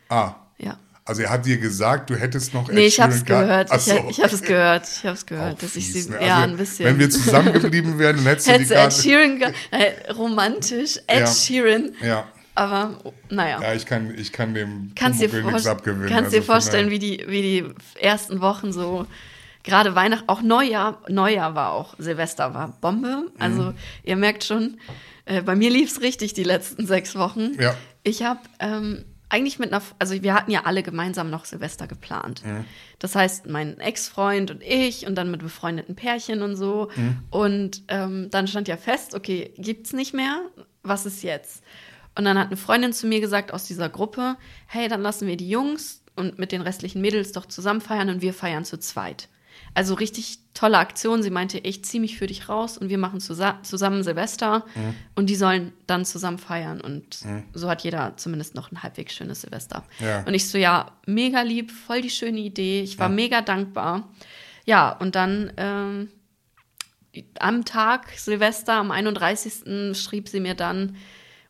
Ah, ja. also er hat dir gesagt, du hättest noch Ed Nee, ich habe es gehört. Ach Ich, so. ich habe es gehört. Ich habe es gehört, dass ich sie. ne? Ja, Also, ein bisschen. Wenn wir zusammengeblieben wären, dann hättest du die Ed. Sheeran. ge- Äh, romantisch, Ed Ja. Sheeran. Ja. Aber, oh, naja. Ja, ich kann, ich kann dem kannst dir, Pumuckl nichts vor abgewinnen. kannst Also dir vorstellen, wie die, wie die ersten Wochen so, gerade Weihnachten, auch Neujahr, Neujahr war auch, Silvester war Bombe. Also Mhm. ihr merkt schon, äh, bei mir lief es richtig die letzten sechs Wochen. Ja. Ich habe ähm, eigentlich mit einer, also wir hatten ja alle gemeinsam noch Silvester geplant. Mhm. Das heißt, mein Ex-Freund und ich und dann mit befreundeten Pärchen und so. Mhm. Und ähm, dann stand ja fest, okay, gibt's nicht mehr. Was ist jetzt? Und dann hat eine Freundin zu mir gesagt aus dieser Gruppe, hey, dann lassen wir die Jungs und mit den restlichen Mädels doch zusammen feiern und wir feiern zu zweit. Also richtig tolle Aktion. Sie meinte, ich zieh mich für dich raus und wir machen zusa zusammen Silvester und die sollen dann zusammen feiern. Und so hat jeder zumindest noch ein halbwegs schönes Silvester. Ja. Und ich so, ja, mega lieb, voll die schöne Idee. Ich war mega dankbar. Ja, und dann ähm, am Tag Silvester, am 31. schrieb sie mir dann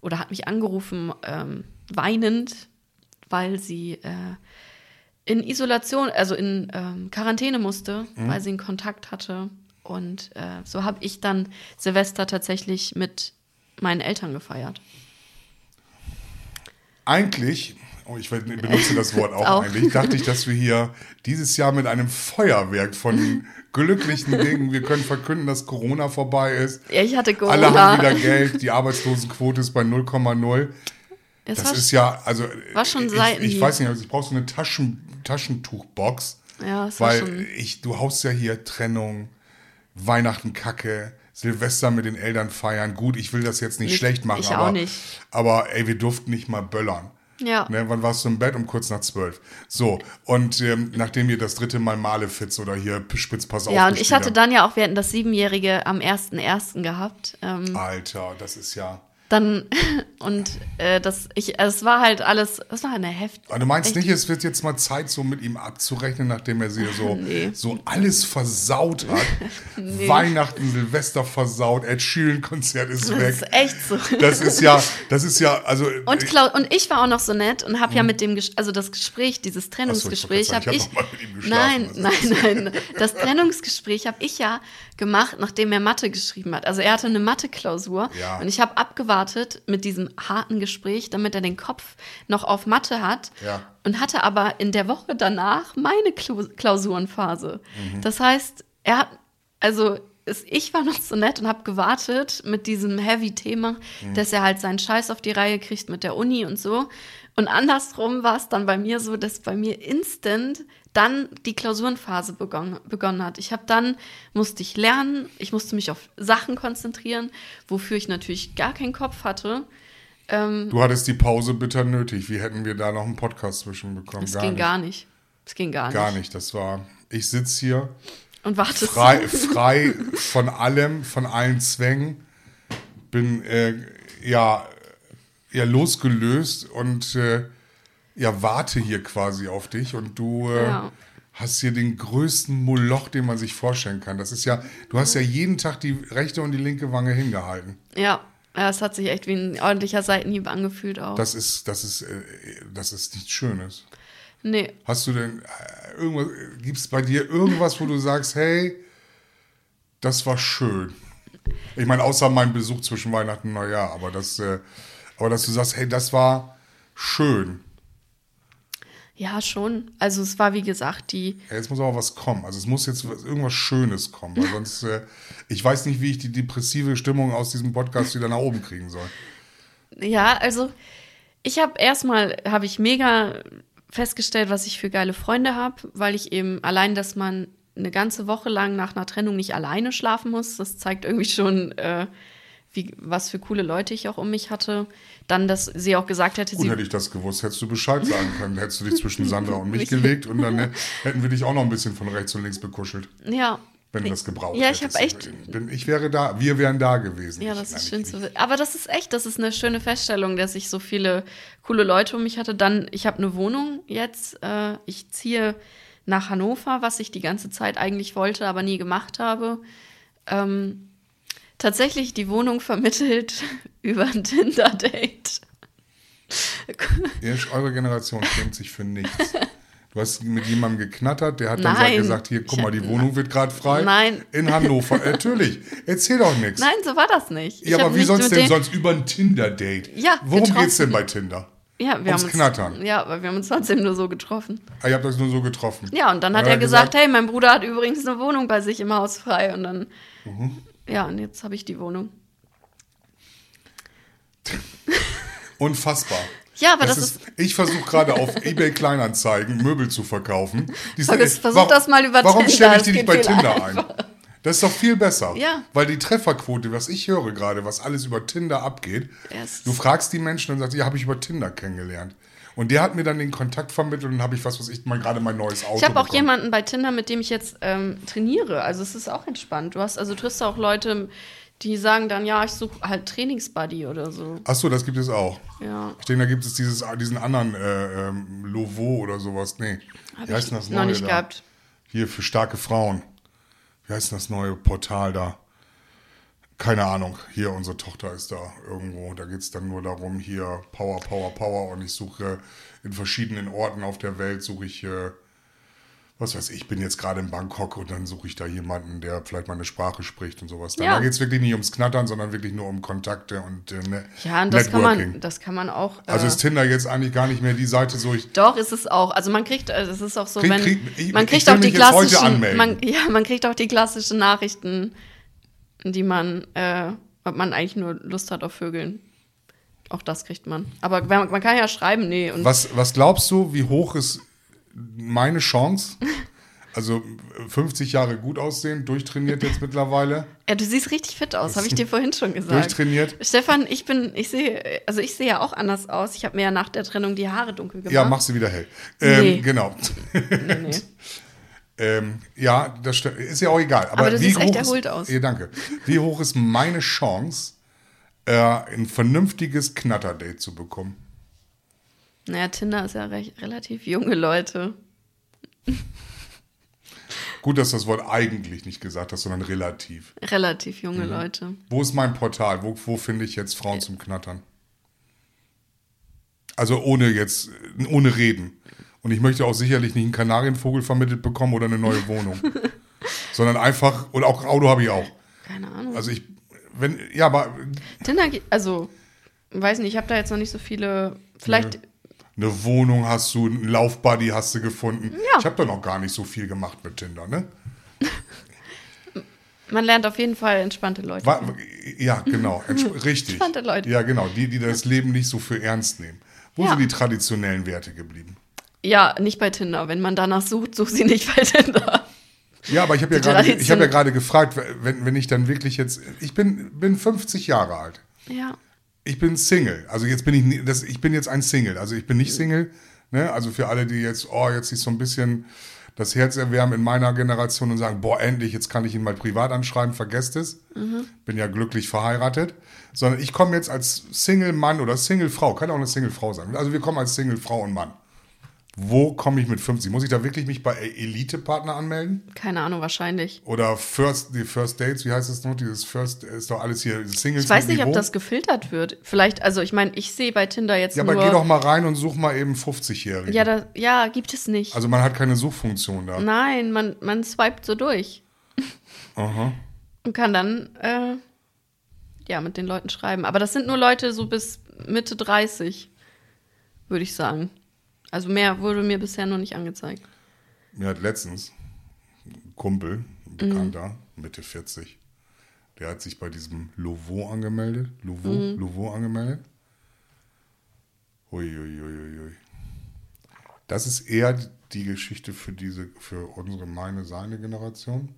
oder hat mich angerufen, ähm, weinend, weil sie äh, in Isolation, also in ähm, Quarantäne musste, weil sie einen Kontakt hatte. Und äh, so habe ich dann Silvester tatsächlich mit meinen Eltern gefeiert. Eigentlich, oh, ich benutze das Wort auch, Auch. eigentlich, dachte ich, dass wir hier dieses Jahr mit einem Feuerwerk von glücklichen Dingen, wir können verkünden, dass Corona vorbei ist. Ja, ich hatte Corona. Alle haben wieder Geld, die Arbeitslosenquote ist bei 0,0 Es Das ist ja, also war schon ich, ich weiß nicht, also ich brauche so eine Taschen, Taschentuchbox, ja, weil ich, du haust ja hier Trennung, Weihnachten Kacke, Silvester mit den Eltern feiern. Gut, ich will das jetzt nicht Nicht- schlecht machen, ich auch aber, nicht. aber ey, wir durften nicht mal böllern. Ja. Ne, wann warst du im Bett? Um kurz nach zwölf. So, und ähm, nachdem ihr das dritte Mal Malefitz oder hier Spitzpass Ja, und ich hatte dann ja auch, wir hatten das Siebenjährige am 1.1. gehabt. Ähm, habt. Alter, das ist ja. Dann, und äh, das, ich, es war halt alles, es war eine Heft. Aber du meinst nicht, es wird jetzt mal Zeit, so mit ihm abzurechnen, nachdem er sie so, Nee. so alles versaut hat. Weihnachten, Silvester versaut, Ed Sheeran-Konzert ist Das weg. ist echt so. Das ist ja, das ist ja, also. Und, Klau und ich war auch noch so nett und habe ja mit dem, also das Gespräch, dieses Trennungsgespräch, Hm. So, ich habe ich, sagen, ich hab noch mal mit ihm geschlafen. nein, nein, nein, das Trennungsgespräch habe ich ja gemacht, nachdem er Mathe geschrieben hat. Also er hatte eine Mathe-Klausur Ja. und ich habe abgewartet mit diesem harten Gespräch, damit er den Kopf noch auf Mathe hat Ja. und hatte aber in der Woche danach meine Klau Klausurenphase. Mhm. Das heißt, er hat, also ich war noch so nett und habe gewartet mit diesem Heavy-Thema, Mhm. dass er halt seinen Scheiß auf die Reihe kriegt mit der Uni und so. Und andersrum war es dann bei mir so, dass bei mir instant dann die Klausurenphase begonnen, begonnen hat. Ich habe dann, musste ich lernen, ich musste mich auf Sachen konzentrieren, wofür ich natürlich gar keinen Kopf hatte. Du hattest die Pause bitter nötig. Wie hätten wir da noch einen Podcast zwischenbekommen? Es ging gar nicht. Es ging gar nicht. Gar nicht. Das war, ich sitze hier Und wartest frei, frei von allem, von allen Zwängen. Bin äh, ja, ja losgelöst und äh, ja, warte hier quasi auf dich und du äh, Ja. hast hier den größten Moloch, den man sich vorstellen kann. Das ist ja, du hast ja jeden Tag die rechte und die linke Wange hingehalten. Ja, ja, es hat sich echt wie ein ordentlicher Seitenhieb angefühlt auch. Das ist, das ist, äh, das ist nichts Schönes. nee, Hast du denn äh, irgendwas, gibt es bei dir irgendwas, wo du sagst, hey, das war schön? Ich meine, außer mein Besuch zwischen Weihnachten und Neujahr, aber das, äh, aber dass du sagst, hey, das war schön. Ja, schon. Also es war wie gesagt die, Ja, jetzt muss aber was kommen. Also es muss jetzt was- irgendwas Schönes kommen, weil sonst, äh, ich weiß nicht, wie ich die depressive Stimmung aus diesem Podcast wieder nach oben kriegen soll. ja, also ich habe erstmal, habe ich mega festgestellt, was ich für geile Freunde habe, weil ich eben allein, dass man eine ganze Woche lang nach einer Trennung nicht alleine schlafen muss, das zeigt irgendwie schon, äh, wie, was für coole Leute ich auch um mich hatte. Dann, dass sie auch gesagt hätte, Gut, sie hätte ich das gewusst, hättest du Bescheid sagen können. Hättest du dich zwischen Sandra und mich gelegt und dann hätten wir dich auch noch ein bisschen von rechts und links bekuschelt. ja. wenn du das gebraucht Ja, ich habe echt Denn ich wäre da, wir wären da gewesen. Ja, Ich- das ist ich schön zu wissen. Aber das ist echt, das ist eine schöne Feststellung, dass ich so viele coole Leute um mich hatte. Dann, ich habe eine Wohnung jetzt. Äh, ich ziehe nach Hannover, was ich die ganze Zeit eigentlich wollte, aber nie gemacht habe. Ähm, tatsächlich die Wohnung vermittelt über ein Tinder-Date. Eure Generation schämt sich für nichts. Du hast mit jemandem geknattert, der hat dann Nein. gesagt, hier, guck mal, die Wohnung wird gerade frei. Nein. In Hannover. Äh, Natürlich. Erzähl doch nichts. Nein, so war das nicht. Ich Ja, hab aber wie sonst denn sonst über ein Tinder-Date? Ja, Worum getroffen. geht's denn bei Tinder? Ja, wir ums haben uns, Knattern. Ja, aber wir haben uns trotzdem nur so getroffen. Ah, ihr habt euch nur so getroffen. Ja, und dann hat Ja, er gesagt, gesagt- hey, mein Bruder hat übrigens eine Wohnung bei sich im Haus frei. Und dann, Mhm. Ja, und jetzt habe ich die Wohnung. Unfassbar. Ja, aber das ist- Ich versuche gerade auf eBay Kleinanzeigen Möbel zu verkaufen. Die Versuch- sind- versuch das mal über Warum stelle ich das die nicht bei Tinder ein? Das ist doch viel besser. Ja. Weil die Trefferquote, was ich höre gerade, was alles über Tinder abgeht, es du ist- fragst die Menschen und sagst, ja, habe ich über Tinder kennengelernt. Und der hat mir dann den Kontakt vermittelt und dann habe ich was, was ich mal gerade mein neues Auto Ich habe auch bekommen. jemanden bei Tinder, mit dem ich jetzt ähm, trainiere. Also es ist auch entspannt. Du hast, also du triffst auch Leute, die sagen dann, ja, ich suche halt Trainingsbuddy oder so. Achso, das gibt es auch. Ja. Ich denke, da gibt es dieses, diesen anderen äh, ähm, Lovo oder sowas. Nee. Hab Wie heißt ich denn das noch neue nicht da? gehabt. Hier für starke Frauen. Wie heißt denn das neue Portal da? Keine Ahnung. Hier, unsere Tochter ist da irgendwo. Da geht es dann nur darum, hier Power, Power, Power. Und ich suche in verschiedenen Orten auf der Welt, suche ich, äh, was weiß ich, bin jetzt gerade in Bangkok und dann suche ich da jemanden, der vielleicht meine Sprache spricht und sowas. Da Ja. geht es wirklich nicht ums Knattern, sondern wirklich nur um Kontakte und äh, ne Ja, und das kann man, das kann man auch. Äh, Also ist Tinder jetzt eigentlich gar nicht mehr die Seite, so ich. Doch, ist es auch. Also man kriegt, also es ist auch so, Krieg- wenn krieg- ich- man kriegt auch die klassischen, man, ja, man kriegt auch die klassischen Nachrichten, die man, äh, ob man eigentlich nur Lust hat auf Vögeln. Auch das kriegt man. Aber man, kann ja schreiben, nee. Und Was, was glaubst du, wie hoch ist meine Chance? Also 50 Jahre gut aussehen, durchtrainiert jetzt mittlerweile. ja, du siehst richtig fit aus, habe ich dir vorhin schon gesagt. Durchtrainiert. Stefan, ich bin, ich sehe, also ich sehe ja auch anders aus. Ich habe mir ja nach der Trennung die Haare dunkel gemacht. Ja, mach sie wieder hell. Ähm, Nee. Genau. Nee, nee. Ähm, ja, das st- ist ja auch egal. Aber, Aber du wie siehst echt hoch erholt ist, aus. Ja, danke. Wie hoch ist meine Chance, äh, ein vernünftiges Knatterdate zu bekommen? Naja, Tinder ist ja recht, relativ junge Leute. Gut, dass du das Wort eigentlich nicht gesagt hast, sondern relativ. Relativ junge Mhm. Leute. Wo ist mein Portal? Wo, wo finde ich jetzt Frauen zum Knattern? Also ohne jetzt, ohne reden. Und ich möchte auch sicherlich nicht einen Kanarienvogel vermittelt bekommen oder eine neue Wohnung. sondern einfach, und auch Auto habe ich auch. Keine Ahnung. Also ich, wenn, ja, aber Tinder, also, weiß nicht, ich habe da jetzt noch nicht so viele. Vielleicht, eine Wohnung hast du, einen Laufbuddy hast du gefunden. Ja. Ich habe da noch gar nicht so viel gemacht mit Tinder, ne? man lernt auf jeden Fall entspannte Leute. Wa- Ja, genau, entsp- richtig. Entspannte Leute. Ja, genau, die, die das Leben nicht so für ernst nehmen. Wo Ja. sind die traditionellen Werte geblieben? Ja, nicht bei Tinder. Wenn man danach sucht, sucht sie nicht bei Tinder. Ja, aber ich habe ja gerade, ich habe ja gerade gefragt, wenn, wenn ich dann wirklich jetzt, ich bin, bin 50 Jahre alt. Ja. Ich bin Single. Also jetzt bin ich, das, ich bin jetzt ein Single. Also ich bin nicht Single. Ne? Also für alle, die jetzt, oh, jetzt sich so ein bisschen das Herz erwärmen in meiner Generation und sagen, boah, endlich, jetzt kann ich ihn mal privat anschreiben, vergesst es. Bin ja glücklich verheiratet. Sondern ich komme jetzt als Single-Mann oder Single-Frau, kann auch eine Single-Frau sein. Also wir kommen als Single-Frau und Mann. Wo komme ich mit 50? Muss ich da wirklich mich bei Elite-Partner anmelden? Keine Ahnung, wahrscheinlich. Oder First, die First Dates, wie heißt das noch? Dieses First ist doch alles hier Singles. Ich weiß nicht, ob Niveau. das gefiltert wird. Vielleicht, also ich meine, ich sehe bei Tinder jetzt Ja, nur. aber geh doch mal rein und such mal eben 50-Jährige. ja, da, ja, gibt es nicht. also man hat keine Suchfunktion da. Nein, man, man swiped so durch. Aha. Und kann dann, äh, ja, mit den Leuten schreiben. Aber das sind nur Leute so bis Mitte 30, würde ich sagen. Also mehr wurde mir bisher noch nicht angezeigt. Mir hat letztens ein Kumpel, ein Bekannter, Mitte 40, der hat sich bei diesem Lovo angemeldet. Lovo, Lovo angemeldet. Uiuiuiui. Das ist eher die Geschichte für diese, für unsere, meine, seine Generation.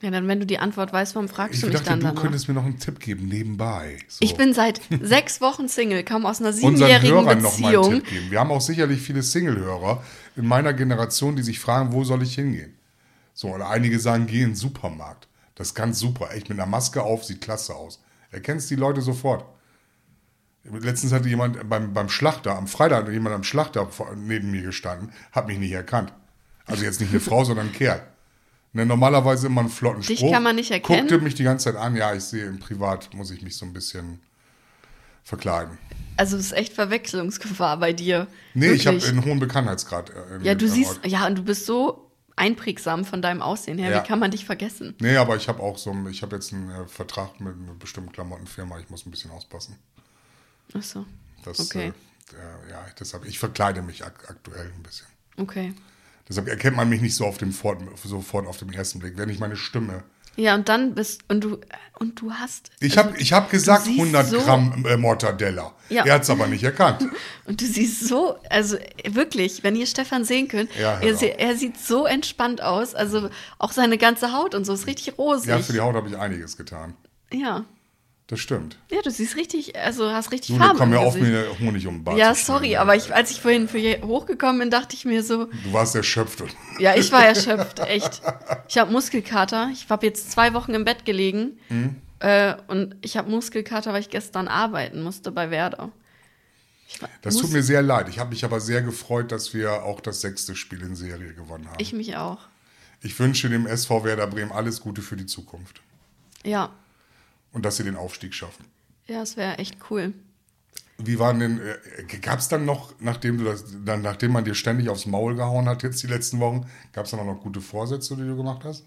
Ja, dann, wenn du die Antwort weißt, warum fragst Ich du mich dachte, dann du danach? könntest mir noch einen Tipp geben, nebenbei. So. Ich bin seit sechs Wochen Single, komme aus einer siebenjährigen Hörern noch mal einen Beziehung. Tipp geben. Wir haben auch sicherlich viele Single-Hörer in meiner Generation, die sich fragen, wo soll ich hingehen? So, oder einige sagen, geh in den Supermarkt. Das ist ganz super. Echt mit einer Maske auf, sieht klasse aus. Erkennst die Leute sofort. Letztens hatte jemand beim, beim Schlachter, am Freitag hat jemand am Schlachter neben mir gestanden, hat mich nicht erkannt. Also jetzt nicht eine Frau, sondern ein Kerl. Ne, normalerweise immer einen flotten Dich Spruch. kann man nicht erkennen? Guckte mich die ganze Zeit an. Ja, ich sehe im Privat, muss ich mich so ein bisschen verkleiden. Also es ist echt Verwechslungsgefahr bei dir. Nee, ich habe Wirklich. einen hohen Bekanntheitsgrad. äh, Ja, du siehst, Ort. ja, und du bist so einprägsam von deinem Aussehen her. Ja. Wie kann man dich vergessen? Nee, aber ich habe auch so, einen- ich habe jetzt einen äh, Vertrag mit einer bestimmten Klamottenfirma. Ich muss ein bisschen auspassen. Ach so. Das, Okay. äh, äh, ja, deshalb, ich verkleide mich ak aktuell ein bisschen. Okay. Deshalb erkennt man mich nicht so auf dem Fort, sofort auf den ersten Blick. Wenn ich meine Stimme. Ja, und dann bist und du und du hast. Ich also, habe ich hab gesagt siehst 100 so- Gramm äh, Mortadella. Ja. Er hat es aber nicht erkannt. Und du siehst so, also wirklich, wenn ihr Stefan sehen könnt, Ja, er, er sieht so entspannt aus. Also auch seine ganze Haut und so ist richtig rosig. Ja, für die Haut habe ich einiges getan. ja. Das stimmt. Ja, du siehst richtig, also hast richtig Jule, Farbe komm im mir auf, Gesicht. mir Honig um den Bart Ja, sorry, aber ich, als ich vorhin für hier hochgekommen bin, dachte ich mir so, Du warst erschöpft. Ja, ich war erschöpft, echt. Ich habe Muskelkater. Ich habe jetzt zwei Wochen im Bett gelegen Mhm. äh, und ich habe Muskelkater, weil ich gestern arbeiten musste bei Werder. War- Das tut mir sehr leid. Ich habe mich aber sehr gefreut, dass wir auch das sechste Spiel in Serie gewonnen haben. Ich mich auch. Ich wünsche dem SV Werder Bremen alles Gute für die Zukunft. Ja, Und dass sie den Aufstieg schaffen. ja, es wäre echt cool. Wie waren denn, äh, gab es dann noch, nachdem du das, dann, nachdem man dir ständig aufs Maul gehauen hat, jetzt die letzten Wochen, gab es dann auch noch gute Vorsätze, die du gemacht hast?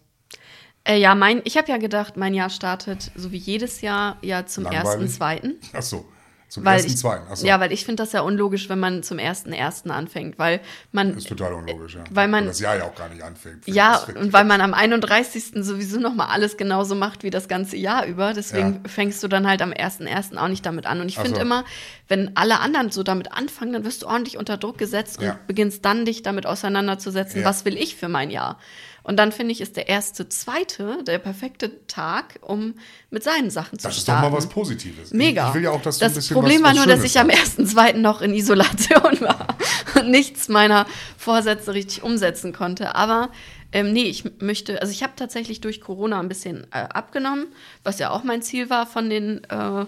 Äh, ja, mein, ich habe ja gedacht, mein Jahr startet so wie jedes Jahr ja zum ersten, zweiten. Ach so, zum Weil ersten, ich, zweiten. Ach so, Ja, weil ich finde das ja unlogisch, wenn man zum ersten ersten anfängt, weil man ist total unlogisch, ja. weil man- Weil das Jahr ja auch gar nicht anfängt. ja Das und weil man am 31. sowieso noch mal alles genauso macht wie das ganze Jahr über, deswegen Ja. fängst du dann halt am ersten ersten auch nicht damit an und ich finde so. immer, wenn alle anderen so damit anfangen, dann wirst du ordentlich unter Druck gesetzt und Ja. beginnst dann dich damit auseinanderzusetzen, Ja. was will ich für mein Jahr? Und dann finde ich, ist der erste, zweite der perfekte Tag, um mit seinen Sachen zu Das ist doch starten. mal was Positives. Mega. Ich, will ja auch, dass du das ein bisschen Problem was, war was nur, dass Schönes ich am ersten, zweiten noch in Isolation war und nichts meiner Vorsätze richtig umsetzen konnte. Aber ähm, nee, ich möchte, also ich habe tatsächlich durch Corona ein bisschen äh, abgenommen, was ja auch mein Ziel war von den, äh,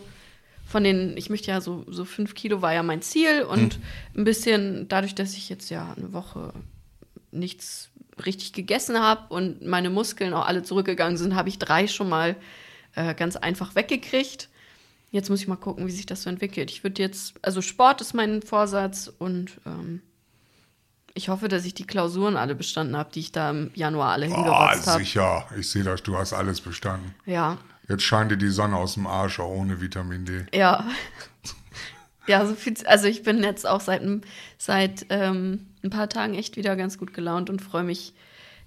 von den, ich möchte ja so, so fünf Kilo war ja mein Ziel und ein bisschen dadurch, dass ich jetzt ja eine Woche nichts richtig gegessen habe und meine Muskeln auch alle zurückgegangen sind, habe ich drei schon mal äh, ganz einfach weggekriegt. Jetzt muss ich mal gucken, wie sich das so entwickelt. Ich würde jetzt, also Sport ist mein Vorsatz und ähm, ich hoffe, dass ich die Klausuren alle bestanden habe, die ich da im Januar alle Oh, hingerotzt habe. sicher. Ich sehe das, du hast alles bestanden. Ja, Jetzt scheint dir die Sonne aus dem Arsch, auch ohne Vitamin D. ja. ja, so viel, also ich bin jetzt auch seit, seit ähm, ein paar Tagen echt wieder ganz gut gelaunt und freue mich,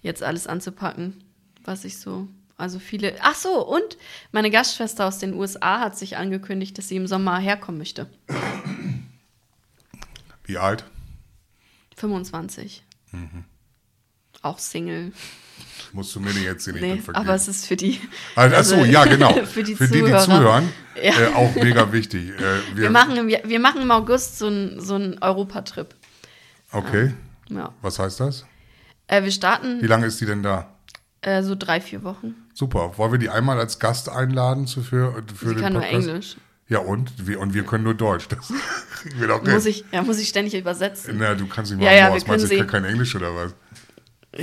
jetzt alles anzupacken, was ich so. Also viele. Ach so, und meine Gastschwester aus den USA hat sich angekündigt, dass sie im Sommer herkommen möchte. Wie alt? 25. Auch Single. Musst du mir nicht erzählen, ich Nee, bin vergeben. aber es ist für die. Also, ach so, ja, genau. für die die, die Zuhörer. zuhören, Ja. äh, auch mega wichtig. Äh, wir, Wir machen, im, wir machen im August so einen so einen Europatrip. Okay, Ja. was heißt das? Äh, wir starten Wie lange ist die denn da? äh, so drei, vier Wochen. Super. Wollen wir die einmal als Gast einladen zu, für, für Sie den kann nur Podcast? Englisch. Ja, und? Wir, und wir können nur Deutsch. Das wird auch Muss ich, ja, muss ich ständig übersetzen. Na, du kannst nicht Ja, mal ja, Morse. wir Meinst du, ich kann kein Englisch oder was?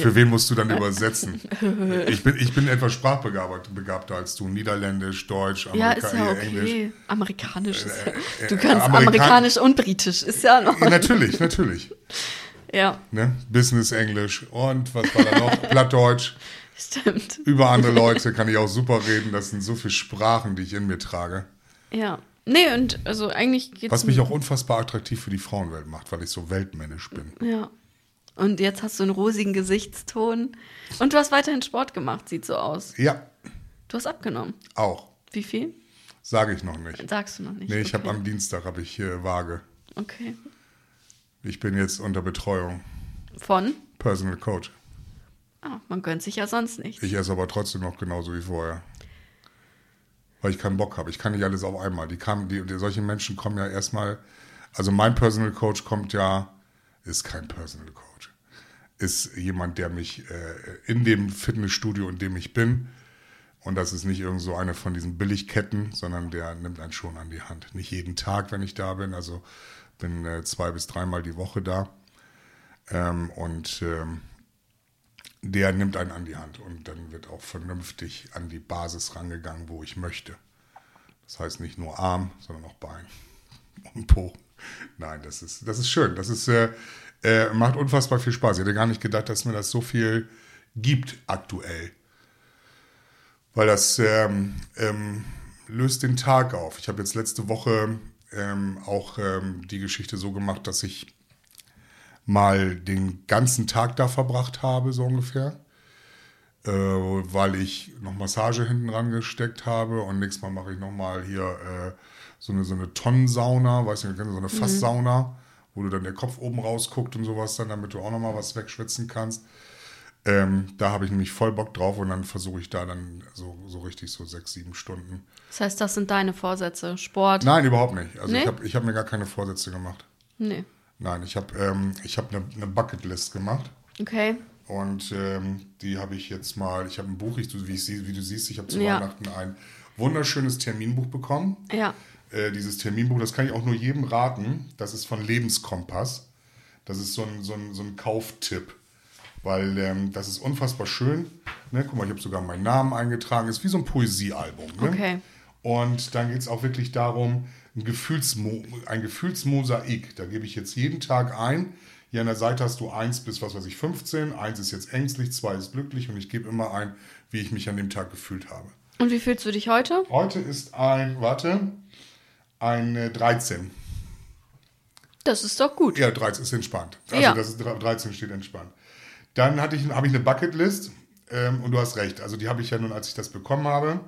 Für wen musst du dann übersetzen? Ich bin, ich bin etwas sprachbegabter als du. Niederländisch, Deutsch, Ja, Amerika ist ja äh, Englisch. okay. Amerikanisch ist ja. äh, Du kannst Amerikan- Amerikanisch und Britisch. Ist ja noch. Ja, natürlich, natürlich. Ja, Ne? Business Englisch und was war da noch? Plattdeutsch. stimmt. Über andere Leute kann ich auch super reden. Das sind so viele Sprachen, die ich in mir trage. Ja. Nee, und also eigentlich geht's. Was mich auch unfassbar attraktiv für die Frauenwelt macht, weil ich so weltmännisch bin. Ja. Und jetzt hast du einen rosigen Gesichtston. Und du hast weiterhin Sport gemacht, sieht so aus. Ja, Du hast abgenommen. auch. Wie viel? Sage ich noch nicht. Sagst du noch nicht. Nee, ich habe okay. am Dienstag habe ich äh, Waage. Okay. Ich bin jetzt unter Betreuung. Von? Personal Coach. Ah, man gönnt sich ja sonst nichts. Ich esse aber trotzdem noch genauso wie vorher. Weil ich keinen Bock habe. Ich kann nicht alles auf einmal. Die kamen, die, die, solche Menschen kommen ja erstmal. Also mein Personal Coach kommt ja, ist kein Personal Coach. Ist jemand, der mich äh, in dem Fitnessstudio, in dem ich bin, und das ist nicht irgend so eine von diesen Billigketten, sondern der nimmt einen schon an die Hand. Nicht jeden Tag, wenn ich da bin. Also bin äh, zwei bis dreimal die Woche da. Ähm, und ähm, der nimmt einen an die Hand und dann wird auch vernünftig an die Basis rangegangen, wo ich möchte. Das heißt nicht nur Arm, sondern auch Bein und Po. Nein, das ist, das ist schön. Das ist, äh, äh, macht unfassbar viel Spaß. Ich hätte gar nicht gedacht, dass mir das so viel gibt aktuell. Weil das ähm, ähm, löst den Tag auf. Ich habe jetzt letzte Woche ähm, auch ähm, die Geschichte so gemacht, dass ich mal den ganzen Tag da verbracht habe, so ungefähr. Äh, weil ich noch Massage hinten dran gesteckt habe und nächstes Mal mache ich nochmal hier äh, so eine, so eine Tonnensauna, weißt du, so eine Fasssauna, wo du dann der Kopf oben rausguckt und sowas dann, damit du auch nochmal was wegschwitzen kannst. Ähm, da habe ich nämlich voll Bock drauf und dann versuche ich da dann so, so richtig so sechs, sieben Stunden. Das heißt, das sind deine Vorsätze. Sport? Nein, überhaupt nicht. Also Nee? ich habe ich hab mir gar keine Vorsätze gemacht. Nee. Nein, ich habe ähm, ich hab eine, eine Bucketlist gemacht. Okay. Und ähm, die habe ich jetzt mal, ich habe ein Buch, ich, du- wie, ich, wie du siehst, ich habe zu Ja. Weihnachten ein wunderschönes Terminbuch bekommen. Ja. Äh, dieses Terminbuch, das kann ich auch nur jedem raten. Das ist von Lebenskompass. Das ist so ein, so ein, so ein Kauftipp. Weil ähm, das ist unfassbar schön. Ne? Guck mal, ich habe sogar meinen Namen eingetragen. Ist wie so ein Poesiealbum. Ne? Okay. Und dann geht es auch wirklich darum, ein, Gefühlsmo ein Gefühlsmosaik. Da gebe ich jetzt jeden Tag ein. Hier an der Seite hast du 1 bis, was weiß ich, 15. 1 ist jetzt ängstlich, 2 ist glücklich und ich gebe immer ein, wie ich mich an dem Tag gefühlt habe. Und wie fühlst du dich heute? Heute ist ein, warte, ein äh, 13. Das ist doch gut. Ja, 13 ist entspannt. Also Ja. das ist 13 steht entspannt. Dann hatte ich, habe ich eine Bucketlist ähm, und du hast recht. Also die habe ich ja nun, als ich das bekommen habe.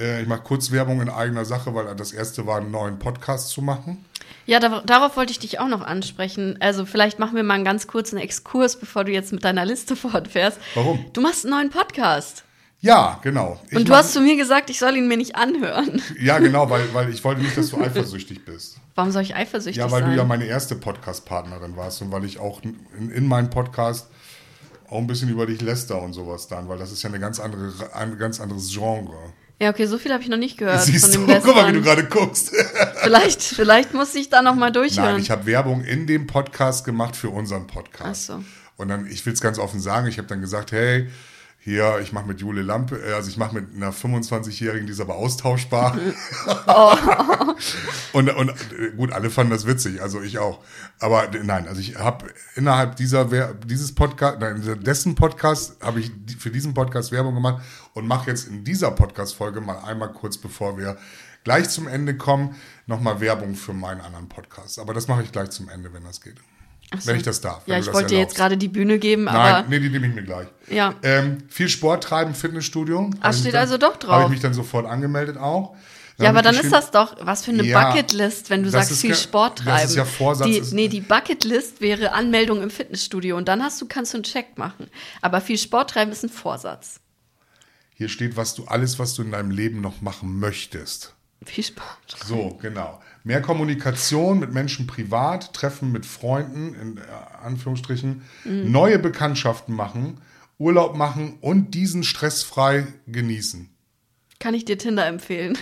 Äh, ich mache kurz Werbung in eigener Sache, weil das erste war, einen neuen Podcast zu machen. Ja, da, darauf wollte ich dich auch noch ansprechen. Also vielleicht machen wir mal einen ganz kurzen Exkurs, bevor du jetzt mit deiner Liste fortfährst. Warum? Du machst einen neuen Podcast. Ja, genau. Ich Und du mach- hast zu mir gesagt, ich soll ihn mir nicht anhören. Ja, genau, weil, weil ich wollte nicht, dass du eifersüchtig bist. Warum soll ich eifersüchtig Ja, weil sein? du ja meine erste Podcast-Partnerin warst und weil ich auch in, in meinem Podcast auch ein bisschen über dich läster und sowas dann, weil das ist ja eine ganz andere, ein ganz anderes Genre. Ja, okay, so viel habe ich noch nicht gehört Siehst von du, dem guck mal, wie du gerade guckst. Vielleicht, vielleicht muss ich da noch mal durchhören. Nein, ich habe Werbung in dem Podcast gemacht für unseren Podcast. Ach so. Und dann, ich will es ganz offen sagen, ich habe dann gesagt, hey, hier, ich mache mit Jule Lampe, äh, also ich mache mit einer 25-Jährigen, die ist aber austauschbar. und, und äh, gut, alle fanden das witzig, also ich auch. Aber äh, nein, also ich habe innerhalb dieser dieses Podcast, nein, dessen Podcast habe ich für diesen Podcast Werbung gemacht und mache jetzt in dieser Podcast-Folge mal einmal kurz, bevor wir gleich zum Ende kommen, nochmal Werbung für meinen anderen Podcast. Aber das mache ich gleich zum Ende, wenn das geht. So. Wenn ich das darf. ja, ich das wollte dir jetzt gerade die Bühne geben, Nein, aber nee, die nehme ich mir gleich. Ja. Ähm, viel Sport treiben, Fitnessstudio. Ach, steht dann- also doch drauf. Habe ich mich dann sofort angemeldet auch. ja, hab aber dann ist das doch was für eine Ja, Bucketlist, wenn du das sagst ist viel Sport das treiben. ist ja Vorsatz, Die, nee, die Bucketlist wäre Anmeldung im Fitnessstudio und dann hast du kannst du einen Check machen. Aber viel Sport treiben ist ein Vorsatz. Hier steht, was du alles, was du in deinem Leben noch machen möchtest. Viel Sport. So, genau. Mehr Kommunikation mit Menschen privat, Treffen mit Freunden, in Anführungsstrichen, Mhm. neue Bekanntschaften machen, Urlaub machen und diesen stressfrei genießen. Kann ich dir Tinder empfehlen?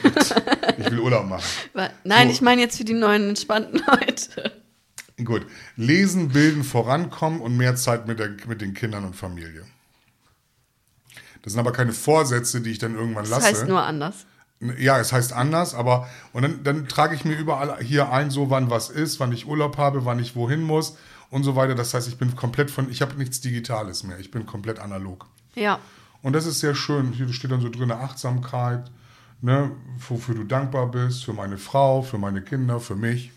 Ich will Urlaub machen. Nein, So. ich meine jetzt für die neuen entspannten Leute. Gut. Lesen, bilden, vorankommen und mehr Zeit mit, der, mit den Kindern und Familie. Das sind aber keine Vorsätze, die ich dann irgendwann Das lasse. heißt nur anders. Ja, es heißt anders, aber und dann, dann trage ich mir überall hier ein, so wann was ist, wann ich Urlaub habe, wann ich wohin muss und so weiter. Das heißt, ich bin komplett von, ich habe nichts Digitales mehr. Ich bin komplett analog. Ja. Und das ist sehr schön. Hier steht dann so drin Achtsamkeit, ne, wofür du dankbar bist, für meine Frau, für meine Kinder, für mich.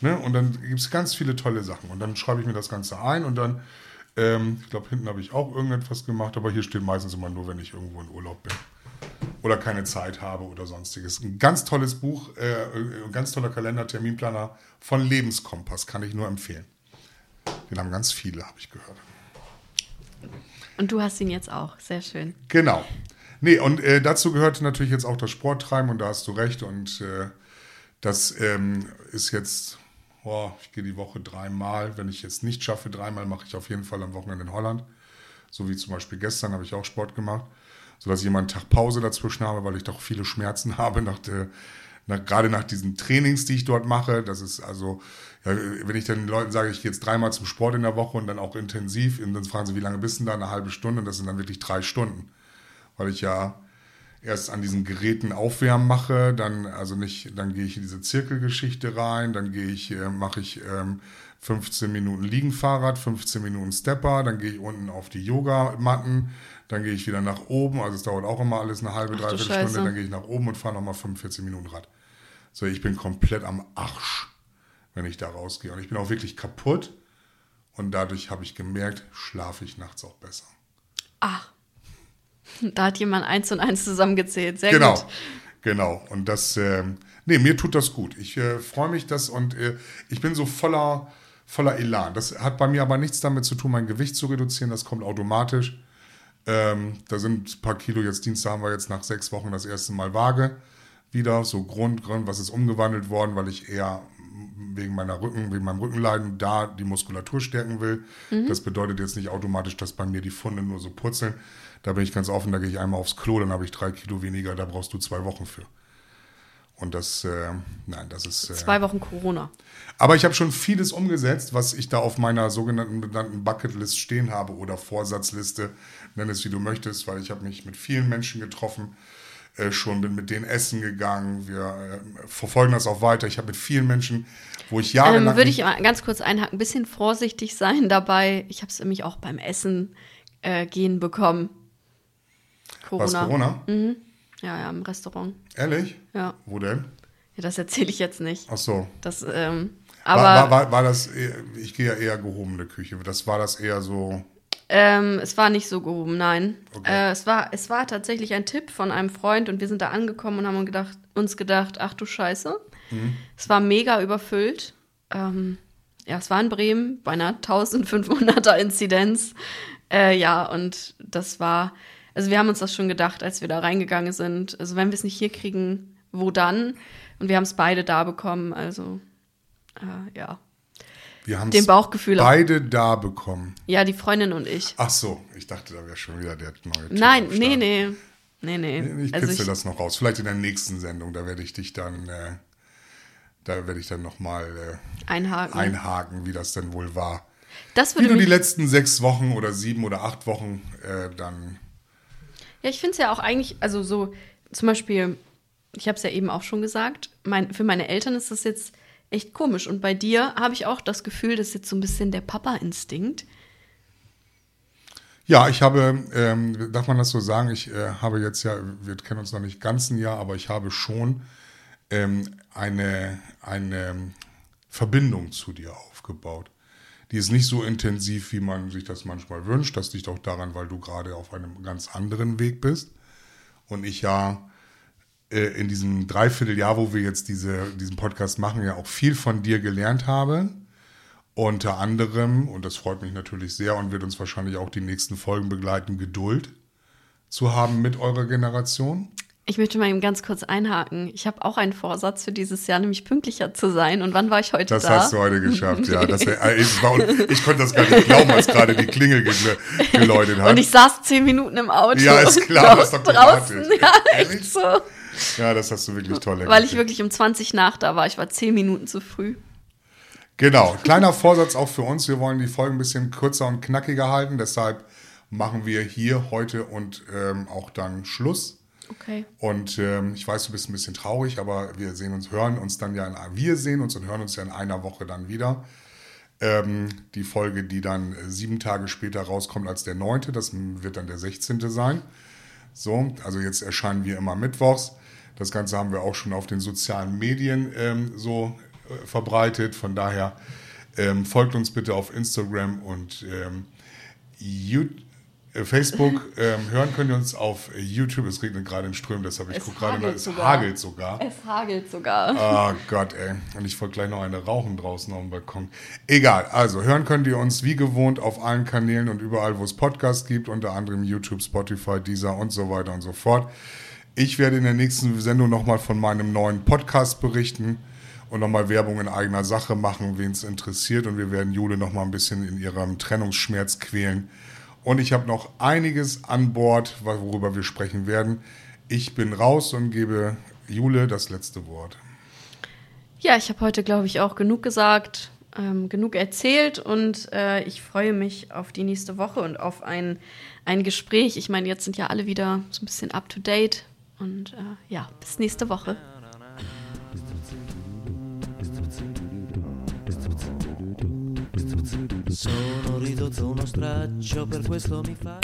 Ne? Und dann gibt es ganz viele tolle Sachen. Und dann schreibe ich mir das Ganze ein und dann, ähm, ich glaube, hinten habe ich auch irgendetwas gemacht, aber hier steht meistens immer nur, wenn ich irgendwo in Urlaub bin. Oder keine Zeit habe oder sonstiges. Ein ganz tolles Buch, äh, ein ganz toller Kalender, Terminplaner von Lebenskompass, kann ich nur empfehlen. Den haben ganz viele, habe ich gehört. Und du hast ihn jetzt auch. Sehr schön. Genau. Nee, und äh, dazu gehört natürlich jetzt auch das Sporttreiben und da hast du recht. Und äh, das ähm, ist jetzt, oh, ich gehe die Woche dreimal. Wenn ich jetzt nicht schaffe, dreimal mache ich auf jeden Fall am Wochenende in Holland. So wie zum Beispiel gestern habe ich auch Sport gemacht, sodass ich immer einen Tag Pause dazwischen habe, weil ich doch viele Schmerzen habe, nach der, nach, gerade nach diesen Trainings, die ich dort mache. Das ist also, ja, wenn ich den Leuten sage, ich gehe jetzt dreimal zum Sport in der Woche und dann auch intensiv, und dann fragen sie, wie lange bist du da? Eine halbe Stunde und das sind dann wirklich drei Stunden weil ich ja erst an diesen Geräten Aufwärmen mache, dann also nicht, dann gehe ich in diese Zirkelgeschichte rein, dann gehe ich, äh, mache ich ähm, 15 Minuten Liegenfahrrad, 15 Minuten Stepper, dann gehe ich unten auf die Yogamatten, dann gehe ich wieder nach oben, also es dauert auch immer alles eine halbe, Ach dreiviertel. Stunde, dann gehe ich nach oben und fahre nochmal 45 Minuten Rad. So, ich bin komplett am Arsch, wenn ich da rausgehe. Und ich bin auch wirklich kaputt. Und dadurch habe ich gemerkt, schlafe ich nachts auch besser. Ach. Da hat jemand eins und eins zusammengezählt. Sehr genau, gut. genau. Und das, ähm, nee, mir tut das gut. Ich äh, freue mich das und äh, ich bin so voller, voller Elan. Das hat bei mir aber nichts damit zu tun, mein Gewicht zu reduzieren. Das kommt automatisch. Ähm, da sind ein paar Kilo. Jetzt Dienstag haben wir jetzt nach sechs Wochen das erste Mal Waage wieder. So Grund, Grund, was ist umgewandelt worden, weil ich eher wegen meiner Rücken, wegen meinem Rückenleiden da die Muskulatur stärken will. Das bedeutet jetzt nicht automatisch, dass bei mir die Funde nur so purzeln. Da bin ich ganz offen, da gehe ich einmal aufs Klo, dann habe ich drei Kilo weniger, da brauchst du zwei Wochen für. Und das, äh, nein, das ist. Äh, Zwei Wochen Corona. aber ich habe schon vieles umgesetzt, was ich da auf meiner sogenannten benannten Bucketlist stehen habe oder Vorsatzliste, nenn es wie du möchtest, weil ich habe mich mit vielen Menschen getroffen, äh, schon bin mit denen essen gegangen. Wir äh, verfolgen das auch weiter. Ich habe mit vielen Menschen, wo ich jahrelang Ähm, Würde ich mal ganz kurz einhaken, ein bisschen vorsichtig sein dabei. Ich habe es nämlich auch beim Essen äh, gehen bekommen. was Corona. Corona? Ja, ja, im Restaurant. Ehrlich? Ja. Wo denn? ja das erzähle ich jetzt nicht. Ach so. Das, ähm, War, aber war, war, war das, eher, ich gehe ja eher gehobene Küche. Das war das eher so. Ähm, es war nicht so gehoben, nein. Okay. Äh, es, war, es war tatsächlich ein Tipp von einem Freund und wir sind da angekommen und haben uns gedacht, uns gedacht ach du Scheiße. Es war mega überfüllt. Ähm, ja, es war in Bremen bei einer 1500er Inzidenz. Äh, ja, und das war, also wir haben uns das schon gedacht, als wir da reingegangen sind. Also wenn wir es nicht hier kriegen, wo dann? Und wir haben es beide da bekommen, also äh, ja. Wir haben Bauchgefühl. beide da bekommen. Ja, die Freundin und ich. Ach so, ich dachte, da wäre schon wieder der neue Typ Nein, nee, nee. Nee, nee. Ich Also kitzel das noch raus. Vielleicht in der nächsten Sendung, da werde ich dich dann, äh, da werde ich dann nochmal äh, Einhaken. einhaken, wie das denn wohl war. das Wie würde du die letzten sechs Wochen oder sieben oder acht Wochen äh, dann. Ja, ich finde es ja auch eigentlich, also so, zum Beispiel, ich habe es ja eben auch schon gesagt, mein, für meine Eltern ist das jetzt echt komisch. Und bei dir habe ich auch das Gefühl, das ist jetzt so ein bisschen der Papa-Instinkt. Ja, ich habe, ähm, darf man das so sagen, ich äh, habe jetzt ja, wir kennen uns noch nicht ganz ein Jahr, aber ich habe schon ähm, eine, eine Verbindung zu dir aufgebaut. Die ist nicht so intensiv, wie man sich das manchmal wünscht. Das liegt auch daran, weil du gerade auf einem ganz anderen Weg bist. Und ich ja in diesem Dreivierteljahr, wo wir jetzt diese, diesen Podcast machen, ja auch viel von dir gelernt habe. Unter anderem, und das freut mich natürlich sehr und wird uns wahrscheinlich auch die nächsten Folgen begleiten, Geduld zu haben mit eurer Generation. Ich möchte mal eben ganz kurz einhaken. Ich habe auch einen Vorsatz für dieses Jahr, nämlich pünktlicher zu sein. Und wann war ich heute Das da? hast du heute geschafft, ja. Das, äh, ich, war, ich konnte das gar nicht glauben, als gerade die Klingel ge geläutet hat. Und ich saß zehn Minuten im Auto. Ja, ist klar, das ist doch draußen. Ja, echt so. ja, das hast du wirklich toll Weil ich wirklich um 20 nach da war. Ich war zehn Minuten zu früh. Genau, kleiner Vorsatz auch für uns. Wir wollen die Folgen ein bisschen kürzer und knackiger halten. Deshalb machen wir hier heute und ähm, auch dann Schluss. Okay. Und ähm, ich weiß, du bist ein bisschen traurig, aber wir sehen uns, hören uns dann ja in, wir sehen uns und hören uns ja in einer Woche dann wieder. Ähm, die Folge, die dann äh, sieben Tage später rauskommt als der neunte, das wird dann der 16. sein. So, also jetzt erscheinen wir immer mittwochs. Das Ganze haben wir auch schon auf den sozialen Medien ähm, so äh, verbreitet. Von daher ähm, folgt uns bitte auf Instagram und ähm, YouTube. äh, Facebook ähm, hören könnt ihr uns auf YouTube. Es regnet gerade in Strömen, deshalb ich Es gucke gerade mal. hagelt Es sogar. hagelt sogar. Es hagelt sogar. Oh Gott, ey. Und ich wollte gleich noch eine rauchen draußen auf dem Balkon. Egal, also hören könnt ihr uns wie gewohnt auf allen Kanälen und überall, wo es Podcasts gibt, unter anderem YouTube, Spotify, Deezer und so weiter und so fort. Ich werde in der nächsten Sendung nochmal von meinem neuen Podcast berichten und nochmal Werbung in eigener Sache machen, wen es interessiert. Und wir werden Jule nochmal ein bisschen in ihrem Trennungsschmerz quälen. Und ich habe noch einiges an Bord, worüber wir sprechen werden. Ich bin raus und gebe Jule das letzte Wort. Ja, ich habe heute, glaube ich, auch genug gesagt, ähm, genug erzählt und äh, ich freue mich auf die nächste Woche und auf ein, ein Gespräch. Ich meine, jetzt sind ja alle wieder so ein bisschen up to date und äh, ja, bis nächste Woche. Sono ridotto uno straccio, per questo mi fa.